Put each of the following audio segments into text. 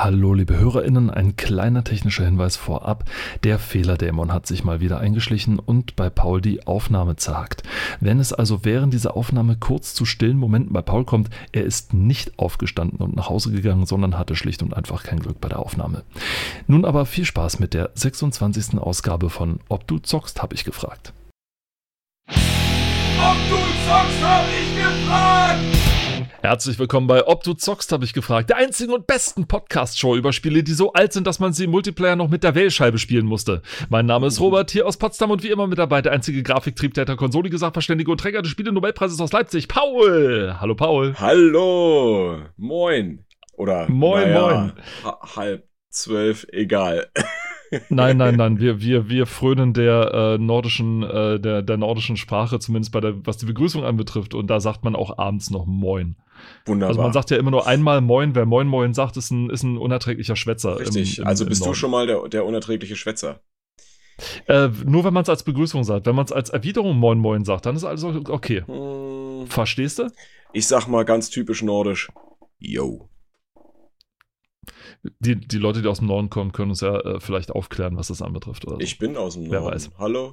Hallo liebe HörerInnen, ein kleiner technischer Hinweis vorab. Der Fehlerdämon hat sich mal wieder eingeschlichen und bei Paul die Aufnahme zerhackt. Wenn es also während dieser Aufnahme kurz zu stillen Momenten bei Paul kommt, er ist nicht aufgestanden und nach Hause gegangen, sondern hatte schlicht und einfach kein Glück bei der Aufnahme. Nun aber viel Spaß mit der 26. Ausgabe von Ob du zockst, habe ich gefragt. Ob du zockst, hab ich gefragt! Herzlich willkommen bei Ob du zockst, habe ich gefragt. Der einzigen und besten Podcast-Show über Spiele, die so alt sind, dass man sie im Multiplayer noch mit der Wählscheibe spielen musste. Mein Name ist Robert, hier aus Potsdam und wie immer mit dabei der einzige Grafiktriebtäter, konsolige Sachverständige und Träger des Spiele-Nobelpreises aus Leipzig, Paul. Hallo, Paul. Hallo! Moin! Oder Moin, moin. ha- halb zwölf, egal. Nein, nein, nein, wir, wir, wir frönen der äh, nordischen, äh, der, der nordischen Sprache, zumindest bei der, was die Begrüßung anbetrifft. Und da sagt man auch abends noch Moin. Wunderbar. Also man sagt ja immer nur einmal Moin. Wer Moin Moin sagt, ist ein, ist ein unerträglicher Schwätzer. Richtig, im- im- also im bist du schon mal der, der unerträgliche Schwätzer. Äh, nur wenn man es als Begrüßung sagt. Wenn man es als Erwiderung Moin Moin sagt, dann ist alles okay. Hm, Verstehst du? Ich sag mal ganz typisch nordisch. Yo. Die, die Leute, die aus dem Norden kommen, können uns ja äh, vielleicht aufklären, was das anbetrifft. Oder so. Ich bin aus dem Wer Norden. weiß. Hallo?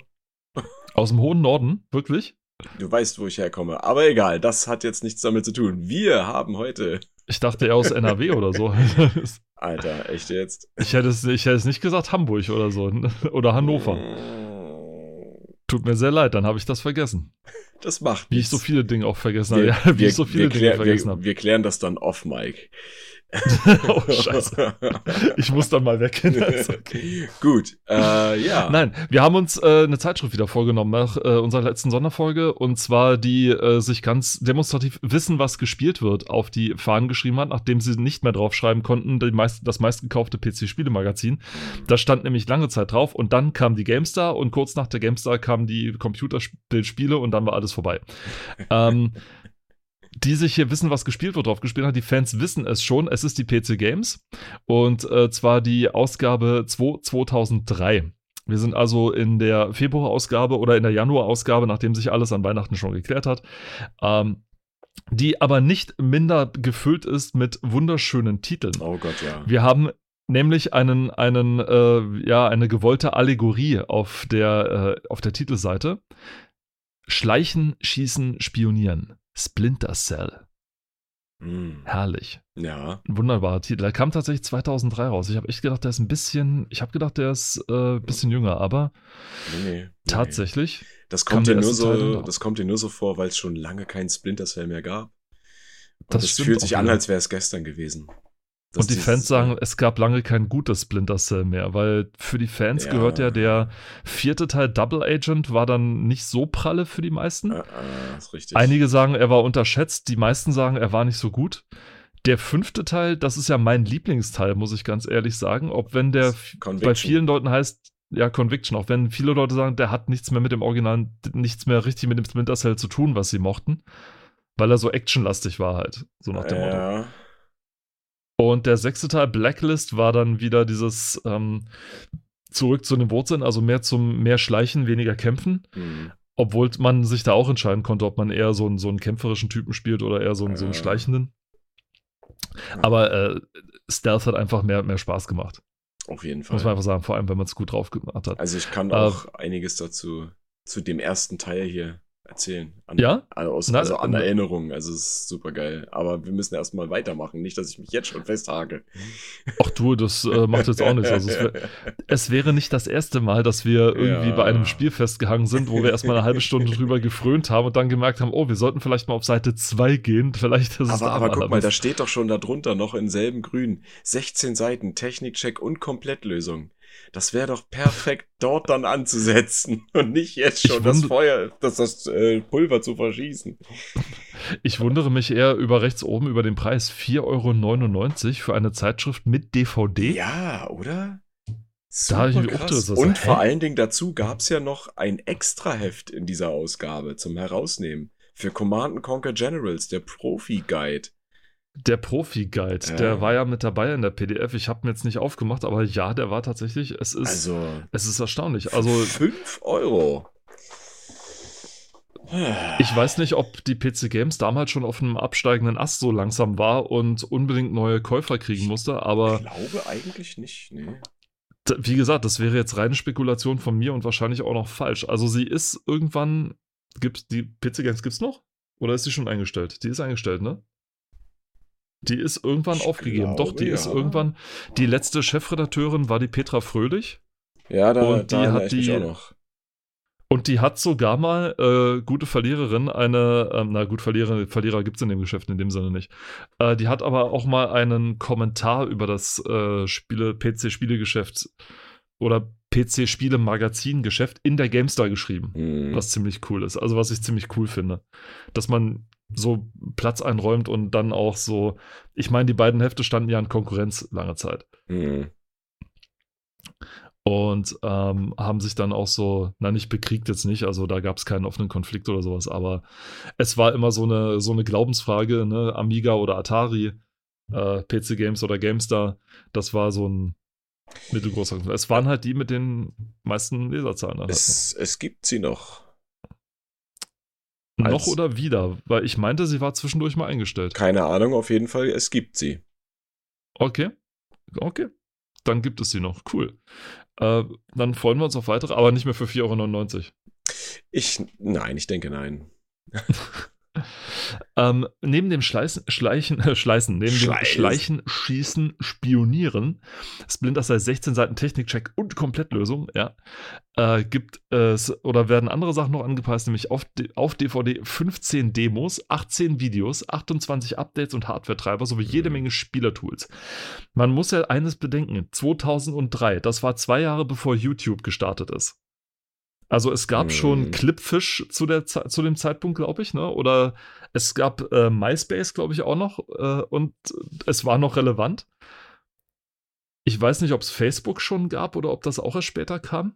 Aus dem hohen Norden? Wirklich? Du weißt, wo ich herkomme. Aber egal, das hat jetzt nichts damit zu tun. Wir haben heute. Ich dachte eher aus NRW oder so. Alter, echt jetzt? Ich hätte, es, ich hätte es nicht gesagt Hamburg oder so. Oder Hannover. Hm, Tut mir sehr leid, dann habe ich das vergessen. Das macht Wie ich nichts. so viele Dinge auch vergessen wir, habe. Ja, wie wir, ich so viele Dinge klär, vergessen wir, habe. wir klären das dann off, Mike. oh, scheiße. Ich muss dann mal weg. Okay. Gut, äh, ja. Nein, wir haben uns äh, eine Zeitschrift wieder vorgenommen nach äh, unserer letzten Sonderfolge und zwar die äh, sich ganz demonstrativ Wissen, was gespielt wird, auf die Fahnen geschrieben hat, nachdem sie nicht mehr draufschreiben konnten, meist, das meistgekaufte PC-Spielemagazin. Da stand nämlich lange Zeit drauf und dann kam die GameStar und kurz nach der GameStar kamen die Computerspiele und dann war alles vorbei. ähm, die sich hier wissen, was gespielt wird, drauf gespielt hat. Die Fans wissen es schon. Es ist die PC Games und äh, zwar die Ausgabe 2 2003. Wir sind also in der Februarausgabe oder in der Januarausgabe, nachdem sich alles an Weihnachten schon geklärt hat. Ähm, die aber nicht minder gefüllt ist mit wunderschönen Titeln. Oh Gott, ja. Wir haben nämlich einen, einen, äh, ja, eine gewollte Allegorie auf der, äh, auf der Titelseite. Schleichen, schießen, spionieren. Splinter Cell. Hm. Herrlich. Ja. Ein wunderbarer Titel. Der kam tatsächlich 2003 raus. Ich habe echt gedacht, der ist ein bisschen, ich habe gedacht, der ist äh, ein bisschen jünger, aber Nee, nee, nee. tatsächlich. Das kam kommt, dir nur so, das kommt dir nur so vor, weil es schon lange keinen Splinter Cell mehr gab. Und Das das, fühlt sich an, als wäre es gestern gewesen. Und die Fans sagen, es gab lange kein gutes Splinter Cell mehr, weil für die Fans Ja. gehört ja der vierte Teil Double Agent war dann nicht so pralle für die meisten. Äh, äh. Einige sagen, er war unterschätzt, die meisten sagen, er war nicht so gut. Der fünfte Teil, das ist ja mein Lieblingsteil, muss ich ganz ehrlich sagen. Ob wenn der bei vielen Leuten heißt, ja, Conviction, auch wenn viele Leute sagen, der hat nichts mehr mit dem Original, nichts mehr richtig mit dem Splinter Cell zu tun, was sie mochten. Weil er so actionlastig war halt, so nach dem Motto. Und der sechste Teil, Blacklist, war dann wieder dieses ähm, zurück zu den Wurzeln, also mehr zum mehr Schleichen, weniger Kämpfen. Hm. Obwohl man sich da auch entscheiden konnte, ob man eher so einen, so einen kämpferischen Typen spielt oder eher so einen, so einen Ja. schleichenden. Aber äh, Stealth hat einfach mehr, mehr Spaß gemacht. Auf jeden Fall. Muss man einfach sagen, vor allem, wenn man es gut drauf gemacht hat. Also ich kann Äh, auch einiges dazu, zu dem ersten Teil hier erzählen. An, Ja? Aus, Na, also an Erinnerungen. Also es ist super geil. Aber wir müssen erstmal weitermachen. Nicht, dass ich mich jetzt schon festhake. Ach du, das äh, macht jetzt auch nichts. Also es, wär, es wäre nicht das erste Mal, dass wir irgendwie Ja. bei einem Spiel festgehangen sind, wo wir erstmal eine halbe Stunde drüber gefrönt haben und dann gemerkt haben, oh, wir sollten vielleicht mal auf Seite 2 gehen. Vielleicht ist es Aber, da aber guck mal, da steht doch schon darunter noch in selben Grün 16 Seiten Technikcheck und Komplettlösung. Das wäre doch perfekt, dort dann anzusetzen und nicht jetzt schon das Feuer, das, das äh, Pulver zu verschießen. Ich wundere mich eher über rechts oben über den Preis. 4,99 Euro für eine Zeitschrift mit DVD. Ja, oder? Da Super mich auch krass. so, Und hä? vor allen Dingen dazu gab es ja noch ein Extraheft in dieser Ausgabe zum Herausnehmen. Für Command Conquer Generals, der Profi-Guide. Der Profi-Guide, Ja. der war ja mit dabei in der PDF. Ich habe ihn jetzt nicht aufgemacht, aber ja, der war tatsächlich. Es ist, Also, es ist erstaunlich. Also 5 Euro. Ich weiß nicht, ob die PC Games damals schon auf einem absteigenden Ast so langsam war und unbedingt neue Käufer kriegen musste, aber. Ich glaube eigentlich nicht, nee. Wie gesagt, das wäre jetzt reine Spekulation von mir und wahrscheinlich auch noch falsch. Also sie ist irgendwann. Gibt's die PC Games gibt's noch? Oder ist sie schon eingestellt? Die ist eingestellt, ne? Die ist irgendwann Ich aufgegeben. Doch, die glaube, ist ja. irgendwann. Die letzte Chefredakteurin war die Petra Fröhlich. Ja, da, Und die da hat die- auch noch. Und die hat sogar mal, äh, gute Verliererin, eine, ähm, na gut, Verlierer, Verlierer gibt es in dem Geschäft in dem Sinne nicht. Äh, die hat aber auch mal einen Kommentar über das äh, Spiele, PC-Spielegeschäft oder PC-Spiele-Magazin-Geschäft in der GameStar geschrieben. Hm. Was ziemlich cool ist. Also was ich ziemlich cool finde. Dass man so Platz einräumt und dann auch so, ich meine, die beiden Hefte standen ja in Konkurrenz lange Zeit Hm. und ähm, haben sich dann auch so, na nicht bekriegt jetzt nicht, also da gab es keinen offenen Konflikt oder sowas, aber es war immer so eine, so eine Glaubensfrage, ne, Amiga oder Atari, äh, PC Games oder GameStar, das war so ein mittelgroßer Konflikt. Es waren halt die mit den meisten Leserzahlen. Halt Es, es gibt sie noch. Noch. oder wieder, weil ich meinte, sie war zwischendurch mal eingestellt. Keine Ahnung, auf jeden Fall, es gibt sie. Okay, okay, dann gibt es sie noch, cool. Äh, dann freuen wir uns auf weitere, aber nicht mehr für 4,99 Euro. Ich, nein, ich denke nein. Ähm, neben dem Schleißen, Schleichen, äh, Schleißen, neben dem Schleißen. Schleichen, Schießen, Spionieren, Splinter Cell 16 Seiten Technikcheck und Komplettlösung, ja, äh, gibt es oder werden andere Sachen noch angepasst, nämlich auf, auf DVD 15 Demos, 18 Videos, 28 Updates und Hardware-Treiber sowie jede Mhm. Menge Spielertools. Man muss ja eines bedenken, 2003, das war zwei Jahre bevor YouTube gestartet ist. Also es gab Mhm. schon Clipfish zu, der, zu dem Zeitpunkt, glaube ich, ne? Oder es gab äh, MySpace, glaube ich, auch noch. Äh, und es war noch relevant. Ich weiß nicht, ob es Facebook schon gab oder ob das auch erst später kam.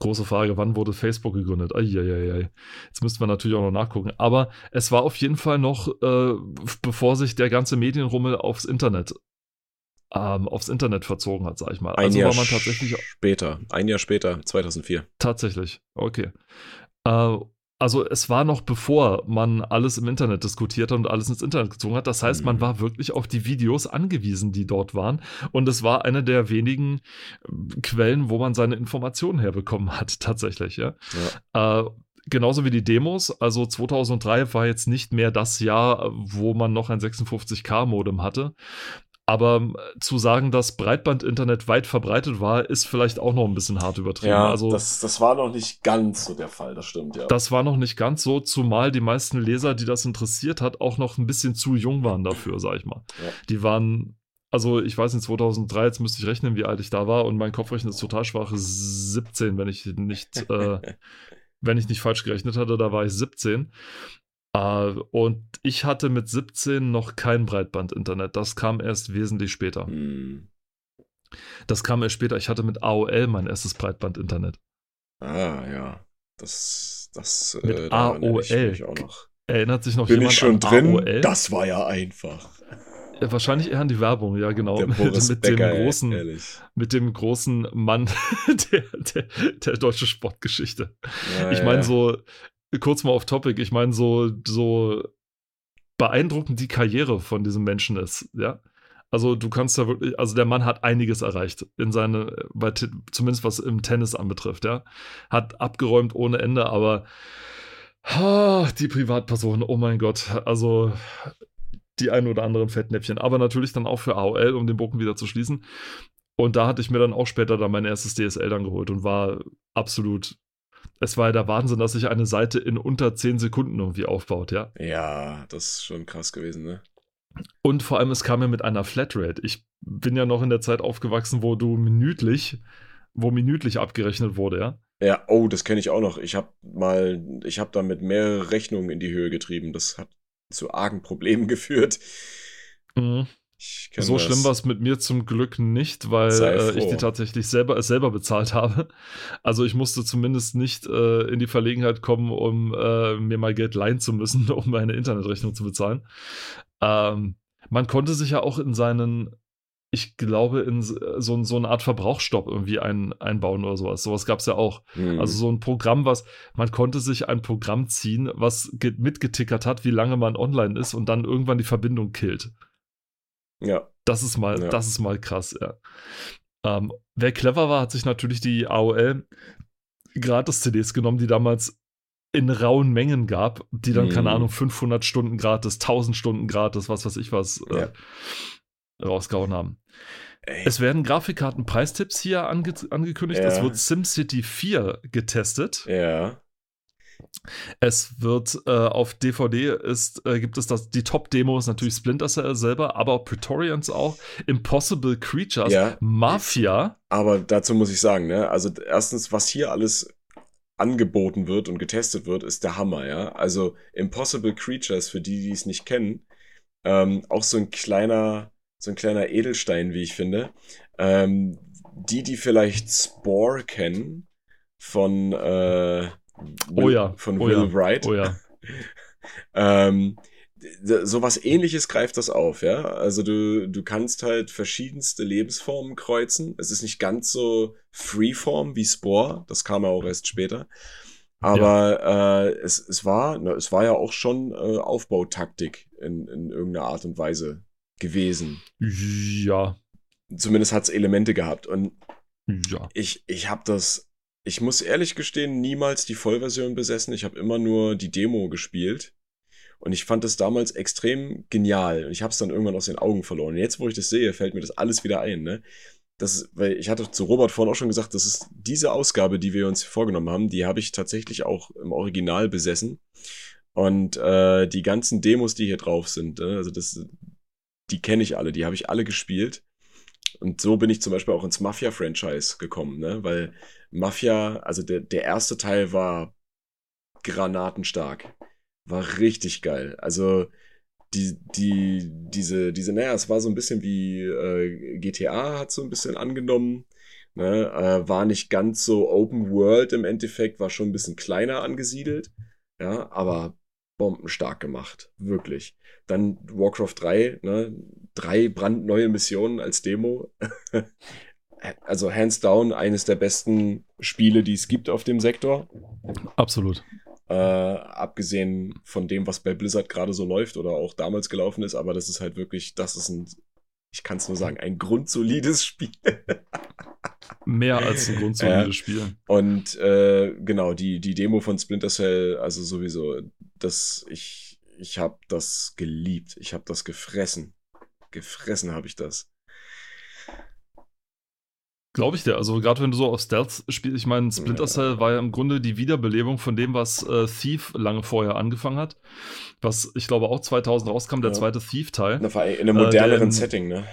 Große Frage, wann wurde Facebook gegründet? Eieiei. Jetzt müssten wir natürlich auch noch nachgucken. Aber es war auf jeden Fall noch, äh, bevor sich der ganze Medienrummel aufs Internet, ähm, aufs Internet verzogen hat, sag ich mal. Ein also Jahr war man tatsächlich später. Ein Jahr später, 2004. Tatsächlich, okay. Äh, also es war noch bevor man alles im Internet diskutiert hat und alles ins Internet gezogen hat. Das heißt, man Mhm. war wirklich auf die Videos angewiesen, die dort waren. Und es war eine der wenigen äh, Quellen, wo man seine Informationen herbekommen hat, tatsächlich, ja. Ja. Äh, genauso wie die Demos. Also 2003 war jetzt nicht mehr das Jahr, wo man noch ein 56K-Modem hatte. Aber äh, zu sagen, dass Breitband-Internet weit verbreitet war, ist vielleicht auch noch ein bisschen hart übertrieben. Ja, also das, das war noch nicht ganz so der Fall, das stimmt, ja. das war noch nicht ganz so, zumal die meisten Leser, die das interessiert hat, auch noch ein bisschen zu jung waren dafür, sag ich mal. Ja. Die waren, also ich weiß nicht, 2003, jetzt müsste ich rechnen, wie alt ich da war und mein Kopfrechnen ist total schwach, 17, wenn ich nicht, äh, wenn ich nicht falsch gerechnet hatte, da war ich 17. Äh, und ich hatte mit 17 noch kein Breitband-Internet. Das kam erst wesentlich später. Hm. Das kam erst später. Ich hatte mit AOL mein erstes Breitband-Internet. Ah, ja. Das, das, Mit äh, da AOL. mich auch noch. Erinnert sich noch Bin jemand ich schon an drin? AOL? Das war ja einfach. Ja, Wahrscheinlich eher an die Werbung, ja, genau. Mit, mit Becker, dem großen, ehrlich. mit dem großen Mann der, der, der deutschen Sportgeschichte. Ja, ich meine, ja. so, kurz mal auf Topic, ich meine, so, so beeindruckend die Karriere von diesem Menschen ist, ja. Also du kannst da wirklich, also der Mann hat einiges erreicht in seine, bei, zumindest was im Tennis anbetrifft, ja. Hat abgeräumt ohne Ende, aber ah, die Privatperson, oh mein Gott, also die ein oder anderen Fettnäpfchen, aber natürlich dann auch für AOL, um den Bogen wieder zu schließen. Und da hatte ich mir dann auch später dann mein erstes DSL dann geholt und war absolut, es war ja der Wahnsinn, dass sich eine Seite in unter 10 Sekunden irgendwie aufbaut, ja. Ja, das ist schon krass gewesen, ne? Und vor allem, es kam ja mit einer Flatrate. Ich bin ja noch in der Zeit aufgewachsen, wo du minütlich, wo minütlich abgerechnet wurde, ja. Ja, oh, das kenne ich auch noch. Ich habe mal, ich habe damit mehrere Rechnungen in die Höhe getrieben. Das hat zu argen Problemen geführt. Mhm. So schlimm war es mit mir zum Glück nicht, weil äh, ich die tatsächlich selber, es selber bezahlt habe. Also ich musste zumindest nicht äh, in die Verlegenheit kommen, um äh, mir mal Geld leihen zu müssen, um meine Internetrechnung zu bezahlen. Ähm, man konnte sich ja auch in seinen ich glaube, in so, so eine Art Verbrauchsstopp irgendwie ein, einbauen oder sowas. Sowas gab es ja auch. Mhm. Also so ein Programm, was, man konnte sich ein Programm ziehen, was mitgetickert hat, wie lange man online ist und dann irgendwann die Verbindung killt. Ja. Das ist mal, ja. das ist mal krass, ja. Ähm, wer clever war, hat sich natürlich die AOL Gratis-CDs genommen, die damals in rauen Mengen gab, die dann, mhm. keine Ahnung, 500 Stunden gratis, 1000 Stunden gratis, was weiß ich was, äh, ja. rausgehauen haben. Ey. Es werden Grafikkarten-Preistipps hier ange angekündigt. Ja. Es wird SimCity 4 getestet. Ja. Es wird äh, auf DVD ist, äh, gibt es das, die Top-Demos natürlich Splinter Cell selber, aber auch Praetorians auch, Impossible Creatures, ja. Mafia. Aber dazu muss ich sagen, ne, also erstens, was hier alles angeboten wird und getestet wird, ist der Hammer, ja. Also Impossible Creatures, für die, die es nicht kennen, ähm, auch so ein kleiner, so ein kleiner Edelstein, wie ich finde. Ähm, die, die vielleicht Spore kennen, von äh, oh ja. von oh Will ja. Wright. Oh ja. ähm, sowas ähnliches greift das auf, ja. Also du, du kannst halt verschiedenste Lebensformen kreuzen. Es ist nicht ganz so Freeform wie Spore, das kam ja auch erst später. Aber ja. äh, es, es, war, ne, es war ja auch schon äh, Aufbautaktik in, in irgendeiner Art und Weise gewesen. Ja. Zumindest hat es Elemente gehabt. Und ja. ich, ich habe das ich muss ehrlich gestehen, niemals die Vollversion besessen. Ich habe immer nur die Demo gespielt. Und ich fand das damals extrem genial. Und ich habe es dann irgendwann aus den Augen verloren. Und jetzt, wo ich das sehe, fällt mir das alles wieder ein. Ne? Das, weil ich hatte zu Robert vorhin auch schon gesagt, das ist diese Ausgabe, die wir uns vorgenommen haben, die habe ich tatsächlich auch im Original besessen. Und äh, die ganzen Demos, die hier drauf sind, ne? also das, die kenne ich alle, die habe ich alle gespielt. Und so bin ich zum Beispiel auch ins Mafia-Franchise gekommen, ne? weil Mafia, also der, der erste Teil war granatenstark. War richtig geil. Also die, die, diese, diese, naja, es war so ein bisschen wie äh, GTA hat so ein bisschen angenommen. Ne? Äh, war nicht ganz so Open World im Endeffekt, war schon ein bisschen kleiner angesiedelt. Ja, aber bombenstark gemacht. Wirklich. Dann Warcraft 3, ne? Drei brandneue Missionen als Demo. also hands down eines der besten Spiele, die es gibt auf dem Sektor. Absolut. Äh, abgesehen von dem, was bei Blizzard gerade so läuft oder auch damals gelaufen ist, aber das ist halt wirklich, das ist ein, ich kann es nur sagen, ein grundsolides Spiel. Mehr als ein grundsolides äh, Spiel. Und äh, genau, die, die Demo von Splinter Cell, also sowieso, das, ich, ich habe das geliebt. Ich habe das gefressen. Gefressen habe ich das. Glaube ich dir. Also gerade wenn du so auf Stealth spielst, ich meine, Splinter Cell war ja im Grunde die Wiederbelebung von dem, was äh, Thief lange vorher angefangen hat. Was ich glaube auch 2000 rauskam, der ja. zweite Thief-Teil. In einem moderneren äh, Setting, ne?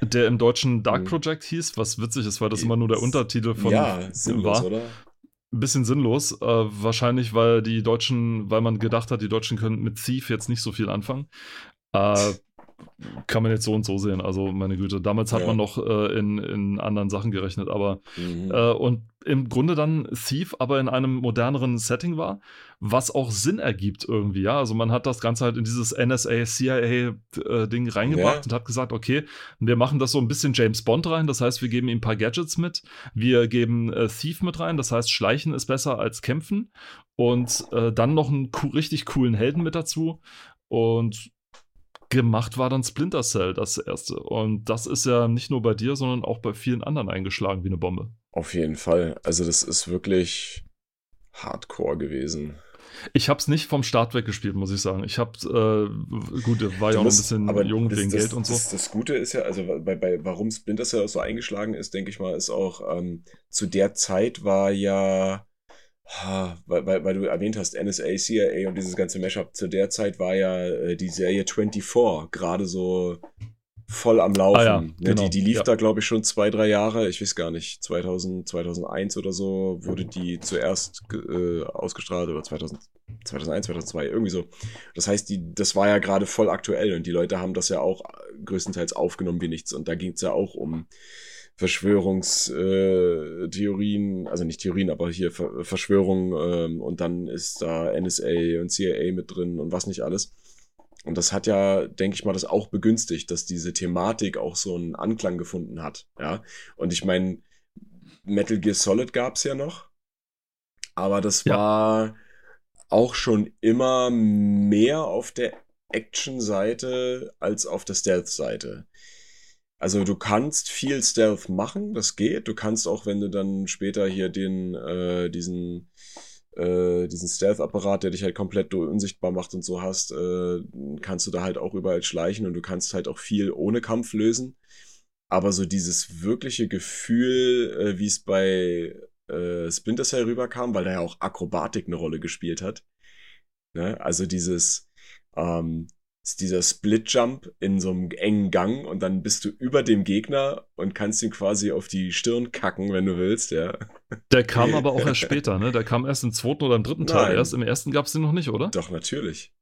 Der im deutschen Dark mhm. Project hieß, was witzig ist, weil das immer nur der Untertitel von ja, sinnlos, war. oder? Ein bisschen sinnlos. Äh, wahrscheinlich, weil die Deutschen, weil man gedacht hat, die Deutschen können mit Thief jetzt nicht so viel anfangen. Äh, kann man jetzt so und so sehen. Also, meine Güte, damals hat ja. man noch äh, in, in anderen Sachen gerechnet, aber mhm. äh, und im Grunde dann Thief, aber in einem moderneren Setting war, was auch Sinn ergibt irgendwie, ja. Also man hat das Ganze halt in dieses NSA, CIA-Ding äh, reingebracht ja. und hat gesagt, okay, wir machen das so ein bisschen James Bond rein, das heißt, wir geben ihm ein paar Gadgets mit, wir geben äh, Thief mit rein, das heißt, Schleichen ist besser als Kämpfen und äh, dann noch einen richtig coolen Helden mit dazu. Und gemacht war dann Splinter Cell das erste. Und das ist ja nicht nur bei dir, sondern auch bei vielen anderen eingeschlagen wie eine Bombe. Auf jeden Fall. Also das ist wirklich hardcore gewesen. Ich habe es nicht vom Start weg gespielt, muss ich sagen. Ich habe, äh, gut, war ja auch musst, ein bisschen jung wegen Geld und so. Das, das, Gute ist ja, also bei, bei warum Splinter Cell so eingeschlagen ist, denke ich mal, ist auch, ähm, zu der Zeit war ja weil, weil, weil du erwähnt hast, NSA, CIA und dieses ganze Mashup, zu der Zeit war ja äh, die Serie 24 gerade so voll am Laufen. Ah, ja, ne, genau. die, die lief ja. da, glaube ich, schon zwei, drei Jahre, ich weiß gar nicht, 2000, 2001 oder so wurde die zuerst äh, ausgestrahlt oder 2000, 2001, 2002, irgendwie so. Das heißt, die, das war ja gerade voll aktuell und die Leute haben das ja auch größtenteils aufgenommen wie nichts und da ging es ja auch um Verschwörungstheorien, äh, also nicht Theorien, aber hier Ver Verschwörungen ähm, und dann ist da NSA und CIA mit drin und was nicht alles. Und das hat ja, denke ich mal, das auch begünstigt, dass diese Thematik auch so einen Anklang gefunden hat. Ja. Und ich meine, Metal Gear Solid gab es ja noch. Aber das ja. war auch schon immer mehr auf der Action-Seite als auf der Stealth-Seite. Also du kannst viel Stealth machen, das geht. Du kannst auch, wenn du dann später hier den, äh, diesen äh, diesen Stealth-Apparat, der dich halt komplett unsichtbar macht und so hast, äh, kannst du da halt auch überall schleichen und du kannst halt auch viel ohne Kampf lösen. Aber so dieses wirkliche Gefühl, äh, wie es bei äh, Splinter Cell rüberkam, weil da ja auch Akrobatik eine Rolle gespielt hat. Ne? Also dieses, ähm, ist dieser Split-Jump in so einem engen Gang und dann bist du über dem Gegner und kannst ihn quasi auf die Stirn kacken, wenn du willst, ja. Der kam aber auch erst später, ne? Der kam erst im zweiten oder im dritten Teil Nein. erst. Im ersten gab es den noch nicht, oder? Doch, natürlich.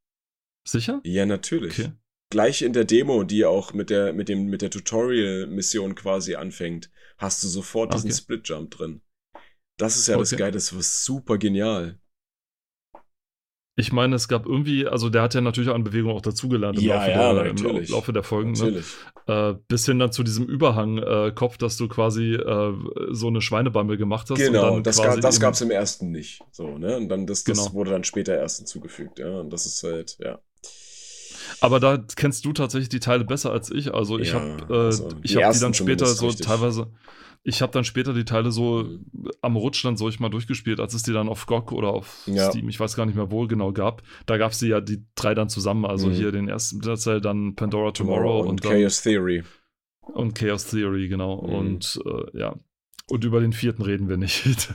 Sicher? Ja, natürlich. Okay. Gleich in der Demo, die auch mit der, mit dem, mit der Tutorial-Mission quasi anfängt, hast du sofort diesen okay. Split-Jump drin. Das ist ja okay. das Geile, das war super genial. Ich meine, es gab irgendwie, also der hat ja natürlich an Bewegung auch dazugelernt im, ja, Laufe, ja, der, im Laufe der Folgen. Ne? Äh, bis hin dann zu diesem Überhangkopf, äh, dass du quasi äh, so eine Schweinebammel gemacht hast. Genau, das, ga, das gab es im ersten nicht. So, ne? Und dann das, das genau. wurde dann später erst hinzugefügt, ja. Und das ist halt, ja. Aber da kennst du tatsächlich die Teile besser als ich. Also ich ja, habe äh, also die, hab die dann später so richtig. teilweise ich habe dann später die Teile so mhm. am Rutsch dann so ich mal durchgespielt, als es die dann auf GOG oder auf ja. Steam, ich weiß gar nicht mehr wo genau gab. Da gab es die ja die drei dann zusammen, also mhm. hier den ersten Teil, dann Pandora Tomorrow und, und dann, Chaos Theory. Und Chaos Theory, genau. Mhm. Und äh, ja. Und über den vierten reden wir nicht.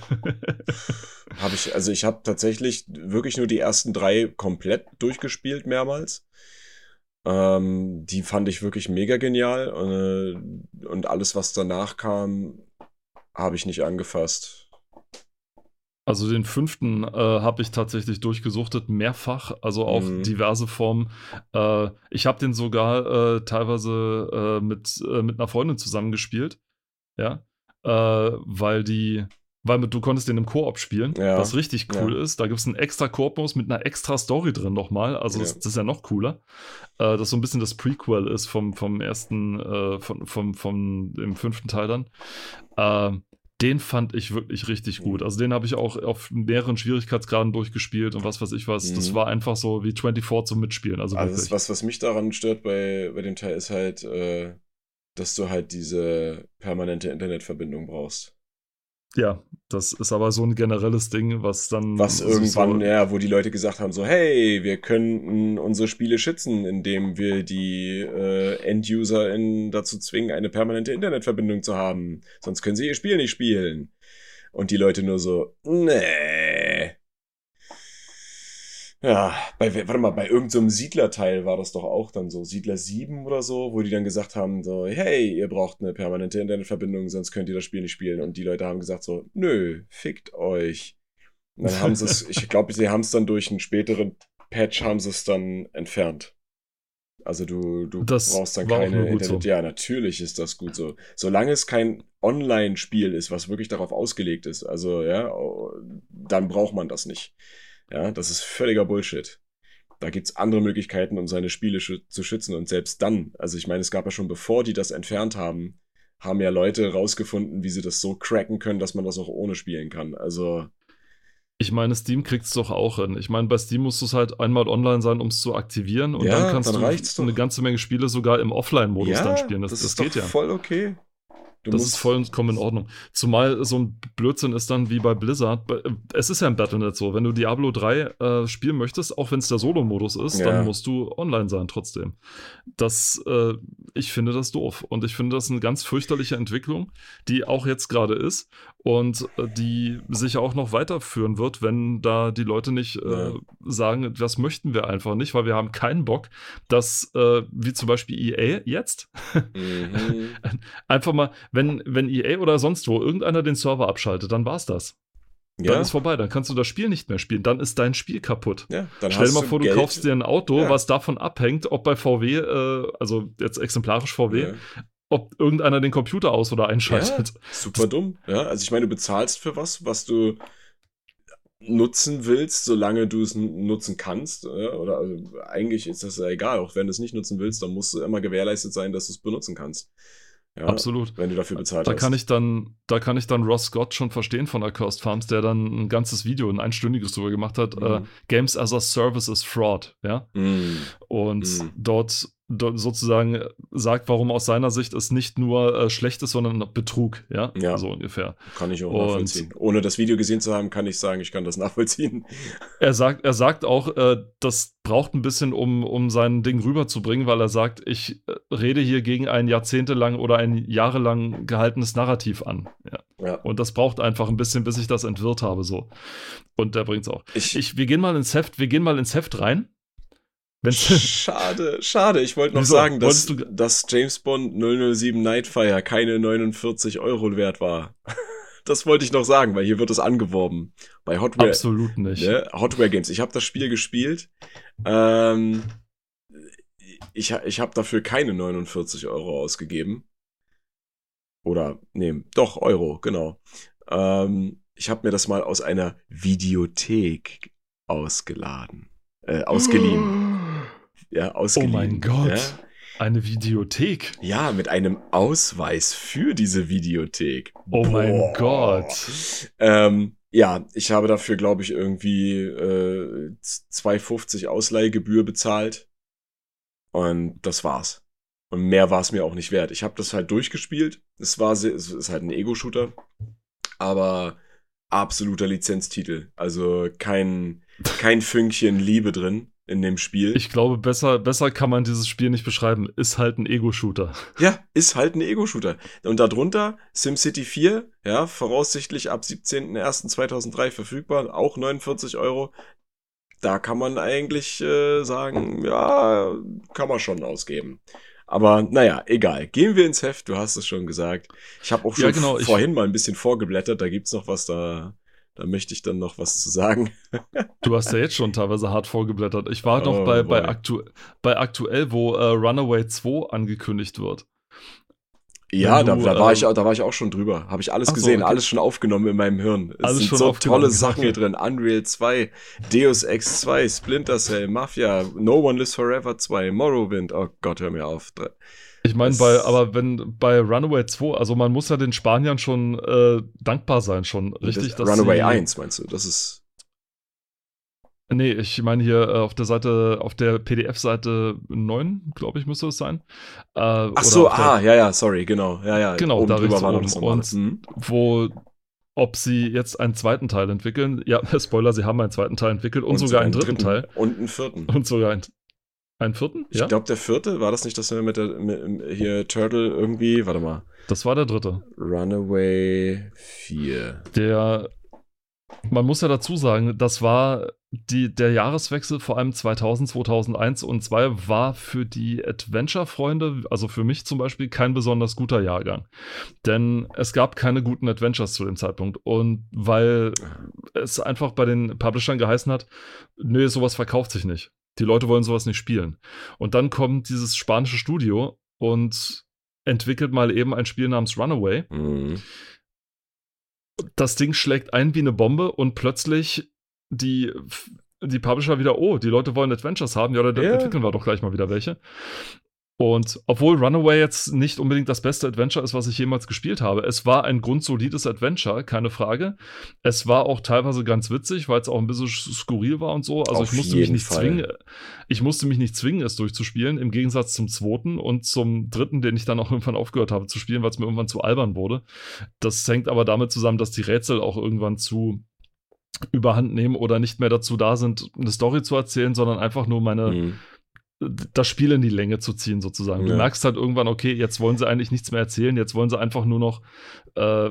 habe ich, also ich habe tatsächlich wirklich nur die ersten drei komplett durchgespielt mehrmals. Ähm, die fand ich wirklich mega genial. Äh, und alles, was danach kam, habe ich nicht angefasst. Also den fünften äh, habe ich tatsächlich durchgesuchtet, mehrfach, also auf mhm. diverse Formen. Äh, ich habe den sogar äh, teilweise äh, mit, äh, mit einer Freundin zusammengespielt. Ja. weil die, weil du konntest den im Koop spielen, ja. was richtig cool ja. ist. Da gibt es einen extra Koop-Modus mit einer extra Story drin nochmal. Also das, das, ist ja noch cooler. Äh, das so ein bisschen das Prequel ist vom, vom ersten, äh, von, vom, vom dem fünften Teil dann. Äh, den fand ich wirklich richtig gut. Also den habe ich auch auf mehreren Schwierigkeitsgraden durchgespielt und was weiß ich was. Mhm. Das war einfach so wie 24 zum Mitspielen. Also, also das was, was mich daran stört bei, bei dem Teil ist halt, äh, dass du halt diese permanente Internetverbindung brauchst. Ja, das ist aber so ein generelles Ding, was dann. Was irgendwann, so ja, wo die Leute gesagt haben: so, hey, wir könnten unsere Spiele schützen, indem wir die äh, End-User dazu zwingen, eine permanente Internetverbindung zu haben. Sonst können sie ihr Spiel nicht spielen. Und die Leute nur so, nee. Ja, bei, warte mal, bei irgendeinem so Siedlerteil war das doch auch dann so, Siedler 7 oder so, wo die dann gesagt haben, so, hey, ihr braucht eine permanente Internetverbindung, sonst könnt ihr das Spiel nicht spielen. Und die Leute haben gesagt so, nö, fickt euch. Und dann haben sie es, ich glaube, sie haben es dann durch einen späteren Patch haben sie es dann entfernt. Also du, du das brauchst dann keine Internet. So. Ja, natürlich ist das gut so. Solange es kein Online-Spiel ist, was wirklich darauf ausgelegt ist, also ja, dann braucht man das nicht. Ja, das ist völliger Bullshit. Da gibt's andere Möglichkeiten, um seine Spiele schü zu schützen. Und selbst dann, also ich meine, es gab ja schon bevor die das entfernt haben, haben ja Leute rausgefunden, wie sie das so cracken können, dass man das auch ohne spielen kann. Also. Ich meine, Steam kriegt's doch auch hin. Ich meine, bei Steam musst du es halt einmal online sein, um es zu aktivieren. Und ja, dann kannst dann du eine ganze Menge Spiele sogar im Offline-Modus ja, dann spielen. Das, das, das geht ja. voll okay. Du das ist vollkommen in Ordnung. Zumal so ein Blödsinn ist dann wie bei Blizzard. Äh, es ist ja im Battlenet so, wenn du Diablo 3 äh, spielen möchtest, auch wenn es der Solo-Modus ist, ja. dann musst du online sein trotzdem. Das, äh, ich finde das doof. Und ich finde das eine ganz fürchterliche Entwicklung, die auch jetzt gerade ist und äh, die sich auch noch weiterführen wird, wenn da die Leute nicht äh, ja. sagen, das möchten wir einfach nicht, weil wir haben keinen Bock, dass, äh, wie zum Beispiel EA jetzt, mhm. einfach mal, wenn, wenn EA oder sonst wo irgendeiner den Server abschaltet, dann war's das. Ja. Dann ist vorbei, dann kannst du das Spiel nicht mehr spielen. Dann ist dein Spiel kaputt. Ja, Stell dir mal vor, du kaufst dir ein Auto, ja. was davon abhängt, ob bei VW, äh, also jetzt exemplarisch VW, ob irgendeiner den Computer aus- oder einschaltet. super dumm. Ja, also ich meine, du bezahlst für was, was du nutzen willst, solange du es nutzen kannst. Oder also eigentlich ist das ja egal. Auch wenn du es nicht nutzen willst, dann musst du immer gewährleistet sein, dass du es benutzen kannst. Ja, Absolut. Wenn du dafür bezahlt da hast. Kann ich dann, da kann ich dann Ross Scott schon verstehen von Accursed Farms, der dann ein ganzes Video, ein einstündiges drüber gemacht hat. Mhm. Äh, Games as a Service is Fraud. Ja. Mhm. Und mhm. dort sozusagen sagt, warum aus seiner Sicht es nicht nur äh, schlecht ist, sondern Betrug, ja? ja, so ungefähr. Kann ich auch und nachvollziehen. Ohne das Video gesehen zu haben, kann ich sagen, ich kann das nachvollziehen. Er sagt, er sagt auch, äh, das braucht ein bisschen, um, um sein Ding rüberzubringen, weil er sagt, ich äh, rede hier gegen ein jahrzehntelang oder ein jahrelang gehaltenes Narrativ an. Ja. ja. Und das braucht einfach ein bisschen, bis ich das entwirrt habe, so. Und der bringt es auch. Ich, ich, wir gehen mal ins Heft, wir gehen mal ins Heft rein. schade, schade. Ich wollte noch Wieso? sagen, dass, dass James Bond 007 Nightfire keine 49 Euro wert war. Das wollte ich noch sagen, weil hier wird es angeworben. Bei Hotware. Absolut nicht. Ne? Hotware Games. Ich habe das Spiel gespielt. Ähm, ich ich habe dafür keine 49 Euro ausgegeben. Oder, nee, doch, Euro, genau. Ähm, ich habe mir das mal aus einer Videothek ausgeladen äh, ausgeliehen. Ja, ausgeliehen. Oh mein Gott. Ja. Eine Videothek. Ja, mit einem Ausweis für diese Videothek. Oh Boah. mein Gott. Ähm, ja, ich habe dafür, glaube ich, irgendwie äh, 2,50 Ausleihgebühr bezahlt. Und das war's. Und mehr war es mir auch nicht wert. Ich habe das halt durchgespielt. Es war es ist halt ein Ego-Shooter. Aber absoluter Lizenztitel. Also kein, kein Fünkchen Liebe drin in dem Spiel. Ich glaube, besser, besser kann man dieses Spiel nicht beschreiben. Ist halt ein Ego-Shooter. Ja, ist halt ein Ego-Shooter. Und darunter SimCity 4, ja, voraussichtlich ab 17.01.2003 verfügbar, auch 49 Euro. Da kann man eigentlich äh, sagen, ja, kann man schon ausgeben. Aber naja, egal. Gehen wir ins Heft, du hast es schon gesagt. Ich habe auch schon ja, genau, vorhin mal ein bisschen vorgeblättert, da gibt's noch was, da, da möchte ich dann noch was zu sagen. du hast ja jetzt schon teilweise hart vorgeblättert. Ich war noch oh, bei, bei, aktu bei aktuell, wo äh, Runaway 2 angekündigt wird. Ja, du, da, da, war ähm, ich, da war ich auch schon drüber. Habe ich alles gesehen, okay. alles schon aufgenommen in meinem Hirn. Es alles sind so tolle Sachen hier drin. Unreal 2, Deus Ex 2, Splinter Cell, Mafia, No One Lives Forever 2, Morrowind. Oh Gott, hör mir auf. Ich meine, bei, aber wenn bei Runaway 2, also man muss ja den Spaniern schon äh, dankbar sein, schon richtig. Das, Runaway 1 meinst du? Das ist. Nee, ich meine hier äh, auf der Seite, auf der PDF-Seite 9, glaube ich, müsste es sein. Äh, Ach so, ah, ja, ja, sorry, genau. Ja, ja. Genau, oben da drüber war oben. Und mhm. wo, ob sie jetzt einen zweiten Teil entwickeln. Ja, Spoiler, sie haben einen zweiten Teil entwickelt und, und sogar einen, dritten, dritten, Teil. Und einen vierten. Und sogar einen, einen vierten? Ich ja? glaube, der vierte, war das nicht, dass wir mit der, mit, hier Turtle irgendwie, warte mal. Das war der dritte. Runaway 4. Der man muss ja dazu sagen, das war die, der Jahreswechsel vor allem 2000, 2001 und 2002 war für die Adventure-Freunde, also für mich zum Beispiel, kein besonders guter Jahrgang. Denn es gab keine guten Adventures zu dem Zeitpunkt. Und weil es einfach bei den Publishern geheißen hat, nö, sowas verkauft sich nicht. Die Leute wollen sowas nicht spielen. Und dann kommt dieses spanische Studio und entwickelt mal eben ein Spiel namens Runaway. Mhm das Ding schlägt ein wie eine Bombe und plötzlich die, die Publisher wieder, oh, die Leute wollen Adventures haben, ja, dann yeah. entwickeln wir doch gleich mal wieder welche. Und obwohl Runaway jetzt nicht unbedingt das beste Adventure ist, was ich jemals gespielt habe, es war ein grundsolides Adventure, keine Frage. Es war auch teilweise ganz witzig, weil es auch ein bisschen skurril war und so. Also Auf ich musste mich nicht Fall. zwingen, ich musste mich nicht zwingen, es durchzuspielen, im Gegensatz zum zweiten und zum dritten, den ich dann auch irgendwann aufgehört habe zu spielen, weil es mir irgendwann zu albern wurde. Das hängt aber damit zusammen, dass die Rätsel auch irgendwann zu überhand nehmen oder nicht mehr dazu da sind, eine Story zu erzählen, sondern einfach nur meine mhm das Spiel in die Länge zu ziehen, sozusagen. Ja. Du merkst halt irgendwann, okay, jetzt wollen sie eigentlich nichts mehr erzählen, jetzt wollen sie einfach nur noch, äh,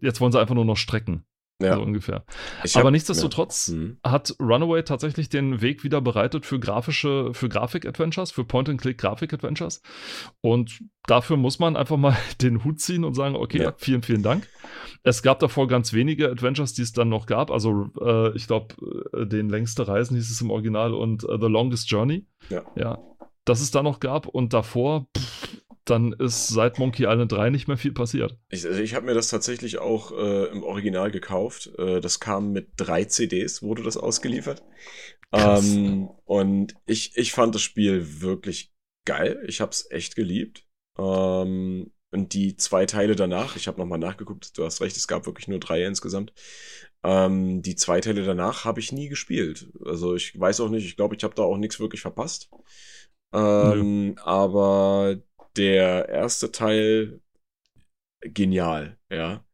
jetzt wollen sie einfach nur noch strecken. Ja. So ungefähr. Hab, Aber nichtsdestotrotz ja. Mhm. hat Runaway tatsächlich den Weg wieder bereitet für grafische, für Grafik-Adventures, für Point-and-Click-Grafik-Adventures. Und dafür muss man einfach mal den Hut ziehen und sagen, okay, ja. vielen, vielen Dank. Es gab davor ganz wenige Adventures, die es dann noch gab. Also äh, ich glaube, äh, den längste Reisen hieß es im Original und uh, The Longest Journey. Ja. ja. Dass es da noch gab und davor, pff, dann ist seit Monkey Island 3 nicht mehr viel passiert. Ich, also ich habe mir das tatsächlich auch äh, im Original gekauft. Äh, das kam mit drei CDs, wurde das ausgeliefert. Ähm, und ich, ich fand das Spiel wirklich geil. Ich habe es echt geliebt. Ähm, und die zwei Teile danach, ich habe nochmal nachgeguckt, du hast recht, es gab wirklich nur drei insgesamt. Ähm, die zwei Teile danach habe ich nie gespielt. Also ich weiß auch nicht, ich glaube, ich habe da auch nichts wirklich verpasst. Ähm, aber der erste Teil genial, ja.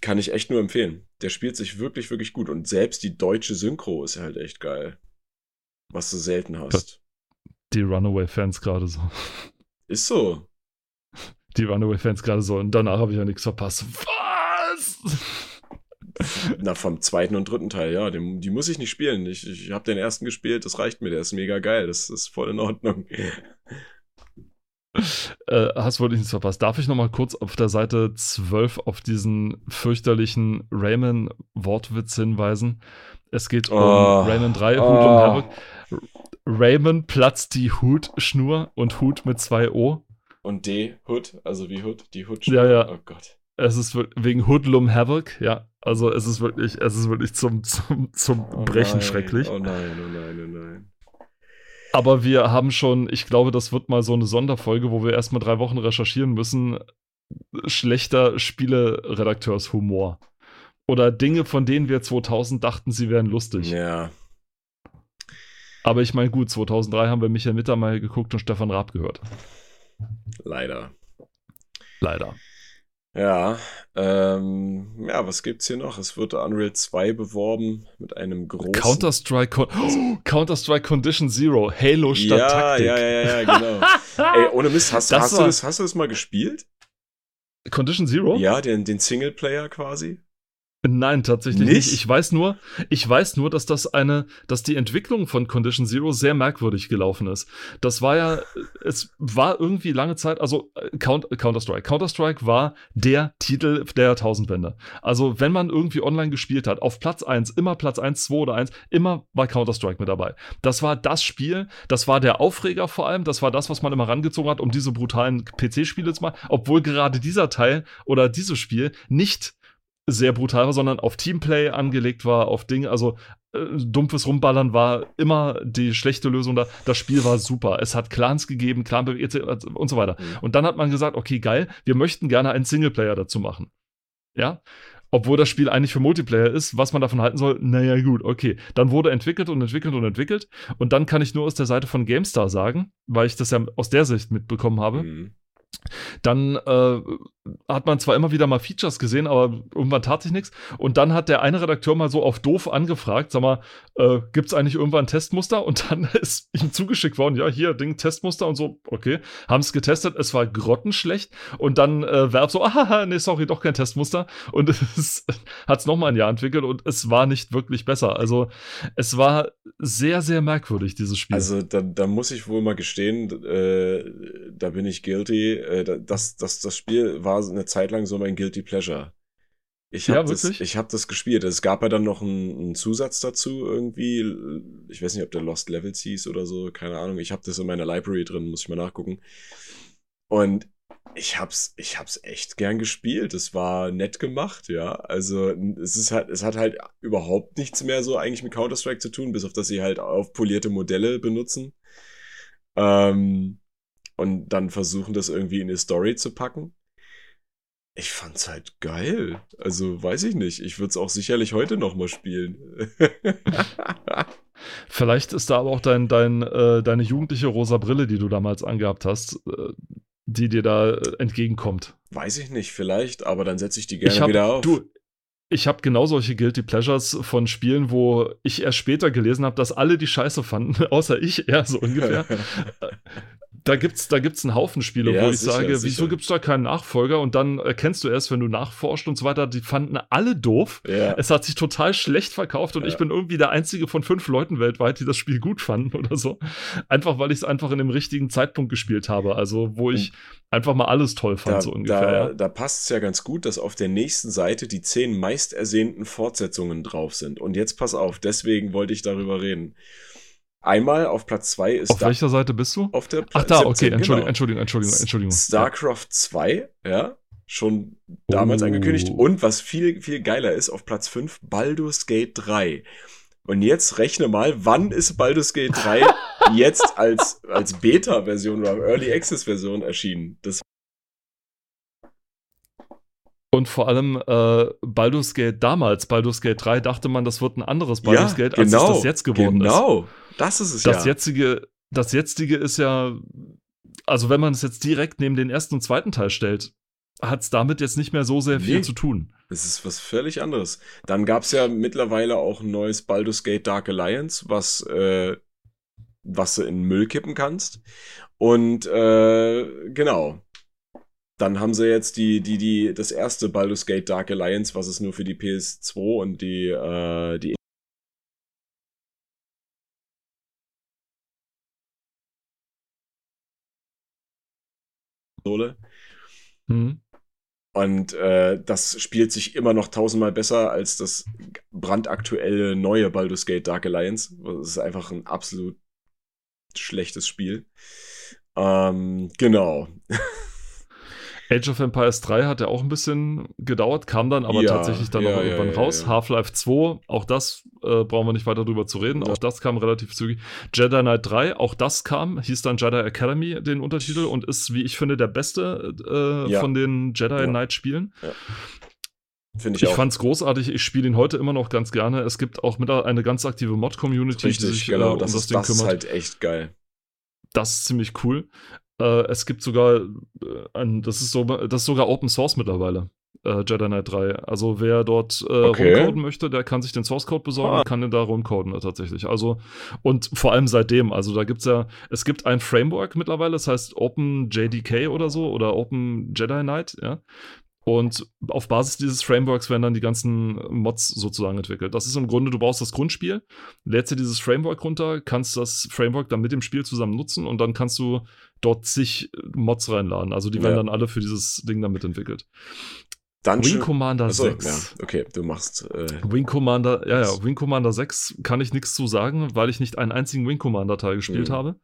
Kann ich echt nur empfehlen. Der spielt sich wirklich, wirklich gut. Und selbst die deutsche Synchro ist halt echt geil. Was du selten hast. Die Runaway-Fans gerade so. Ist so. Die Runaway-Fans gerade so. Und danach habe ich ja nichts verpasst. Was? Na, vom zweiten und dritten Teil, ja. Den, die muss ich nicht spielen. Ich, ich habe den ersten gespielt, das reicht mir. Der ist mega geil. Das ist voll in Ordnung. Äh, hast wohl nichts verpasst. Darf ich noch mal kurz auf der Seite 12 auf diesen fürchterlichen Rayman-Wortwitz hinweisen? Es geht um oh, Rayman 3, Hut oh. und Havoc. Rayman platzt die Hutschnur und Hut mit zwei O. Und D, Hood, also wie Hood, die Hutschnur. Ja, ja. Oh Gott. Es ist wegen Hoodlum Havoc, ja. Also es ist wirklich, es ist wirklich zum, zum, zum oh Brechen nein, schrecklich. Oh nein, oh nein, oh nein. Aber wir haben schon, ich glaube, das wird mal so eine Sonderfolge, wo wir erstmal drei Wochen recherchieren müssen. Schlechter Spieleredakteurs-Humor. Oder Dinge, von denen wir 2000 dachten, sie wären lustig. Ja. Aber ich meine, gut, 2003 haben wir Michael Mittermeier geguckt und Stefan Raab gehört. Leider. Leider. Ja, ähm, ja, was gibt's hier noch? Es wird Unreal 2 beworben mit einem großen. Counter-Strike Con oh, Counter-Strike Condition Zero, Halo statt ja, Taktik. Ja, ja, ja, genau. Ey, ohne Mist, hast, hast, du das, hast du das mal gespielt? Condition Zero? Ja, den, den Singleplayer quasi. Nein, tatsächlich nicht? nicht? Ich weiß nur, ich weiß nur, dass das eine, dass die Entwicklung von Condition Zero sehr merkwürdig gelaufen ist. Das war ja, es war irgendwie lange Zeit, also äh, Counter-Strike. Counter-Strike war der Titel der Jahrtausendwende. Also, wenn man irgendwie online gespielt hat, auf Platz 1, immer Platz 1, 2 oder 1, immer war Counter-Strike mit dabei. Das war das Spiel, das war der Aufreger vor allem, das war das, was man immer rangezogen hat, um diese brutalen PC-Spiele zu machen, obwohl gerade dieser Teil oder dieses Spiel nicht sehr brutal war, sondern auf Teamplay angelegt war, auf Dinge, also äh, dumpfes Rumballern war immer die schlechte Lösung da. Das Spiel war super. Es hat Clans gegeben, Clan und so weiter. Mhm. Und dann hat man gesagt, okay, geil, wir möchten gerne einen Singleplayer dazu machen. Ja, obwohl das Spiel eigentlich für Multiplayer ist, was man davon halten soll, naja, gut, okay. Dann wurde entwickelt und entwickelt und entwickelt. Und dann kann ich nur aus der Seite von GameStar sagen, weil ich das ja aus der Sicht mitbekommen habe. Mhm. Dann äh, hat man zwar immer wieder mal Features gesehen, aber irgendwann tat sich nichts. Und dann hat der eine Redakteur mal so auf doof angefragt, sag mal, äh, gibt es eigentlich irgendwann ein Testmuster? Und dann ist ihm zugeschickt worden, ja, hier, Ding, Testmuster und so, okay. Haben es getestet, es war grottenschlecht. Und dann äh, Verb so, ah, nee, sorry, doch kein Testmuster. Und es hat es nochmal ein Jahr entwickelt und es war nicht wirklich besser. Also es war sehr, sehr merkwürdig, dieses Spiel. Also da, da muss ich wohl mal gestehen, äh, da bin ich guilty. Äh, das, das, das Spiel war eine Zeit lang so mein Guilty Pleasure. Ich habe ja, das, ich hab das gespielt. Es gab ja dann noch einen, einen, Zusatz dazu irgendwie. Ich weiß nicht, ob der Lost Levels hieß oder so. Keine Ahnung. Ich habe das in meiner Library drin, muss ich mal nachgucken. Und ich hab's, ich hab's echt gern gespielt. Es war nett gemacht, ja. Also es ist halt, es hat halt überhaupt nichts mehr so eigentlich mit Counter Strike zu tun, bis auf dass sie halt aufpolierte Modelle benutzen. Ähm, und dann versuchen, das irgendwie in eine Story zu packen. Ich fand's halt geil. Also weiß ich nicht. Ich würde es auch sicherlich heute noch mal spielen. Vielleicht ist da aber auch dein, dein, äh, deine jugendliche rosa Brille, die du damals angehabt hast, äh, die dir da äh, entgegenkommt. Weiß ich nicht, vielleicht, aber dann setze ich die gerne ich hab, wieder auf. Du, ich habe genau solche Guilty Pleasures von Spielen, wo ich erst später gelesen habe, dass alle die Scheiße fanden, außer ich, eher so ungefähr. da gibt's, da gibt's einen Haufen Spiele, ja, wo ich sicher, sage, sicher. wieso gibt's da keinen Nachfolger? Und dann erkennst du erst, wenn du nachforscht und so weiter, die fanden alle doof. Ja. Es hat sich total schlecht verkauft und ja. ich bin irgendwie der einzige von fünf Leuten weltweit, die das Spiel gut fanden oder so. Einfach, weil ich es einfach in dem richtigen Zeitpunkt gespielt habe. Also, wo ich einfach mal alles toll fand, da, so ungefähr. Da, ja. da passt es ja ganz gut, dass auf der nächsten Seite die zehn meist ersehnten Fortsetzungen drauf sind. Und jetzt pass auf, deswegen wollte ich darüber reden. Einmal auf Platz 2 ist Auf da welcher Seite bist du? Auf der Ach da, 17, okay, Entschuldigung, genau. Entschuldigung, Entschuldigung, Entschuldigung. StarCraft 2, ja, schon damals oh. angekündigt. Und was viel, viel geiler ist, auf Platz 5 Baldur's Gate 3. Und jetzt rechne mal, wann ist Baldur's Gate 3 jetzt als, als Beta-Version oder Early Access-Version erschienen? Das und vor allem äh, Baldur's Gate damals, Baldur's Gate 3, dachte man, das wird ein anderes Baldur's ja, Gate, als genau, es das jetzt geworden genau. ist. Genau, das ist es das ja. Jetzige, das jetzige ist ja, also wenn man es jetzt direkt neben den ersten und zweiten Teil stellt, hat es damit jetzt nicht mehr so sehr viel nee, zu tun. Es ist was völlig anderes. Dann gab es ja mittlerweile auch ein neues Baldur's Gate Dark Alliance, was, äh, was du in Müll kippen kannst. Und äh, genau. Dann haben sie jetzt die, die, die, das erste Baldur's Gate Dark Alliance, was es nur für die PS2 und die, äh, die Konsole. Mhm. Und äh, das spielt sich immer noch tausendmal besser als das brandaktuelle neue Baldur's Gate Dark Alliance. Das ist einfach ein absolut schlechtes Spiel. Ähm, genau. Age of Empires 3 hat ja auch ein bisschen gedauert, kam dann aber ja, tatsächlich dann ja, noch irgendwann ja, raus. Half-Life 2, auch das äh, brauchen wir nicht weiter drüber zu reden, auch das kam relativ zügig. Jedi Knight 3, auch das kam, hieß dann Jedi Academy, den Untertitel, und ist, wie ich finde, der beste äh, von den Jedi Knight Spielen. Finde ich, ich fand es großartig. Ich spiele ihn heute immer noch ganz gerne. Es gibt auch mit eine ganz aktive Mod-Community, die sich genau, äh, um das, das ist, Ding das kümmert. Das ist halt echt geil. Das ist ziemlich cool. Äh, es gibt sogar äh, ein, das ist so, das ist sogar Open Source mittlerweile. Äh, Jedi Knight 3. Also wer dort äh, okay. rumcoden möchte, der kann sich den Source Code besorgen ah. und kann den da rumcoden äh, tatsächlich. Also und vor allem seitdem, also da gibt's ja, es gibt ein Framework mittlerweile, das heißt Open JDK oder so oder Open Jedi Knight, ja. Und auf Basis dieses Frameworks werden dann die ganzen Mods sozusagen entwickelt. Das ist im Grunde, du brauchst das Grundspiel, lädst dir dieses Framework runter, kannst das Framework dann mit dem Spiel zusammen nutzen und dann kannst du dort zig Mods reinladen. Also die werden ja. dann alle für dieses Ding dann mitentwickelt. Dungeon? Wing Commander Achso, 6. Ja, okay, du machst. Äh, Wing Commander, ja, ja, Wing Commander 6 kann ich nichts zu sagen, weil ich nicht einen einzigen Wing Commander Teil gespielt mhm. habe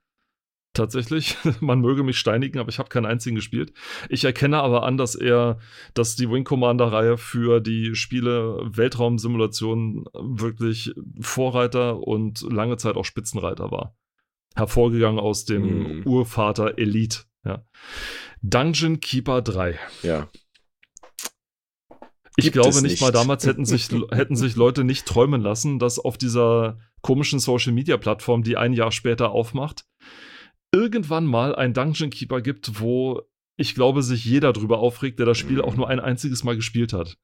tatsächlich. Man möge mich steinigen, aber ich habe keinen einzigen gespielt. Ich erkenne aber an, dass er, dass die Wing Commander-Reihe für die Spiele Weltraumsimulationen wirklich Vorreiter und lange Zeit auch Spitzenreiter war. Hervorgegangen aus dem mm. Urvater Elite. Ja. Dungeon Keeper 3. Ja. Ich glaube nicht, nicht, mal damals hätten sich, hätten sich Leute nicht träumen lassen, dass auf dieser komischen Social Media Plattform, die ein Jahr später aufmacht, irgendwann mal ein Dungeon Keeper gibt, wo ich glaube, sich jeder drüber aufregt, der das Spiel auch nur ein einziges Mal gespielt hat.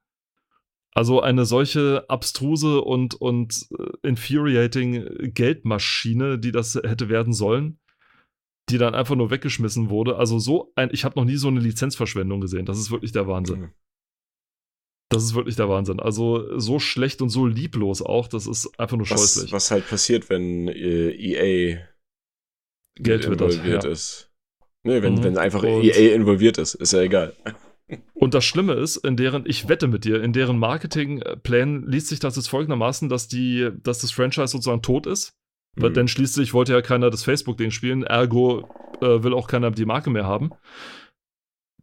Also eine solche abstruse und, und äh, infuriating Geldmaschine, die das hätte werden sollen, die dann einfach nur weggeschmissen wurde. Also so ein, ich habe noch nie so eine Lizenzverschwendung gesehen. Das ist wirklich der Wahnsinn. Mhm. Das ist wirklich der Wahnsinn. Also so schlecht und so lieblos auch, das ist einfach nur was, scheußlich. Was halt passiert, wenn äh, EA Geld involviert das, ja. Nee, wenn, mhm. wenn einfach und EA involviert ist, ist ja egal. Und das Schlimme ist, in deren, ich wette mit dir, in deren Marketingplänen liest sich das jetzt folgendermaßen, dass die, dass das Franchise sozusagen tot ist. Mhm. Weil, denn schließlich wollte ja keiner das Facebook-Ding spielen, ergo äh, will auch keiner die Marke mehr haben.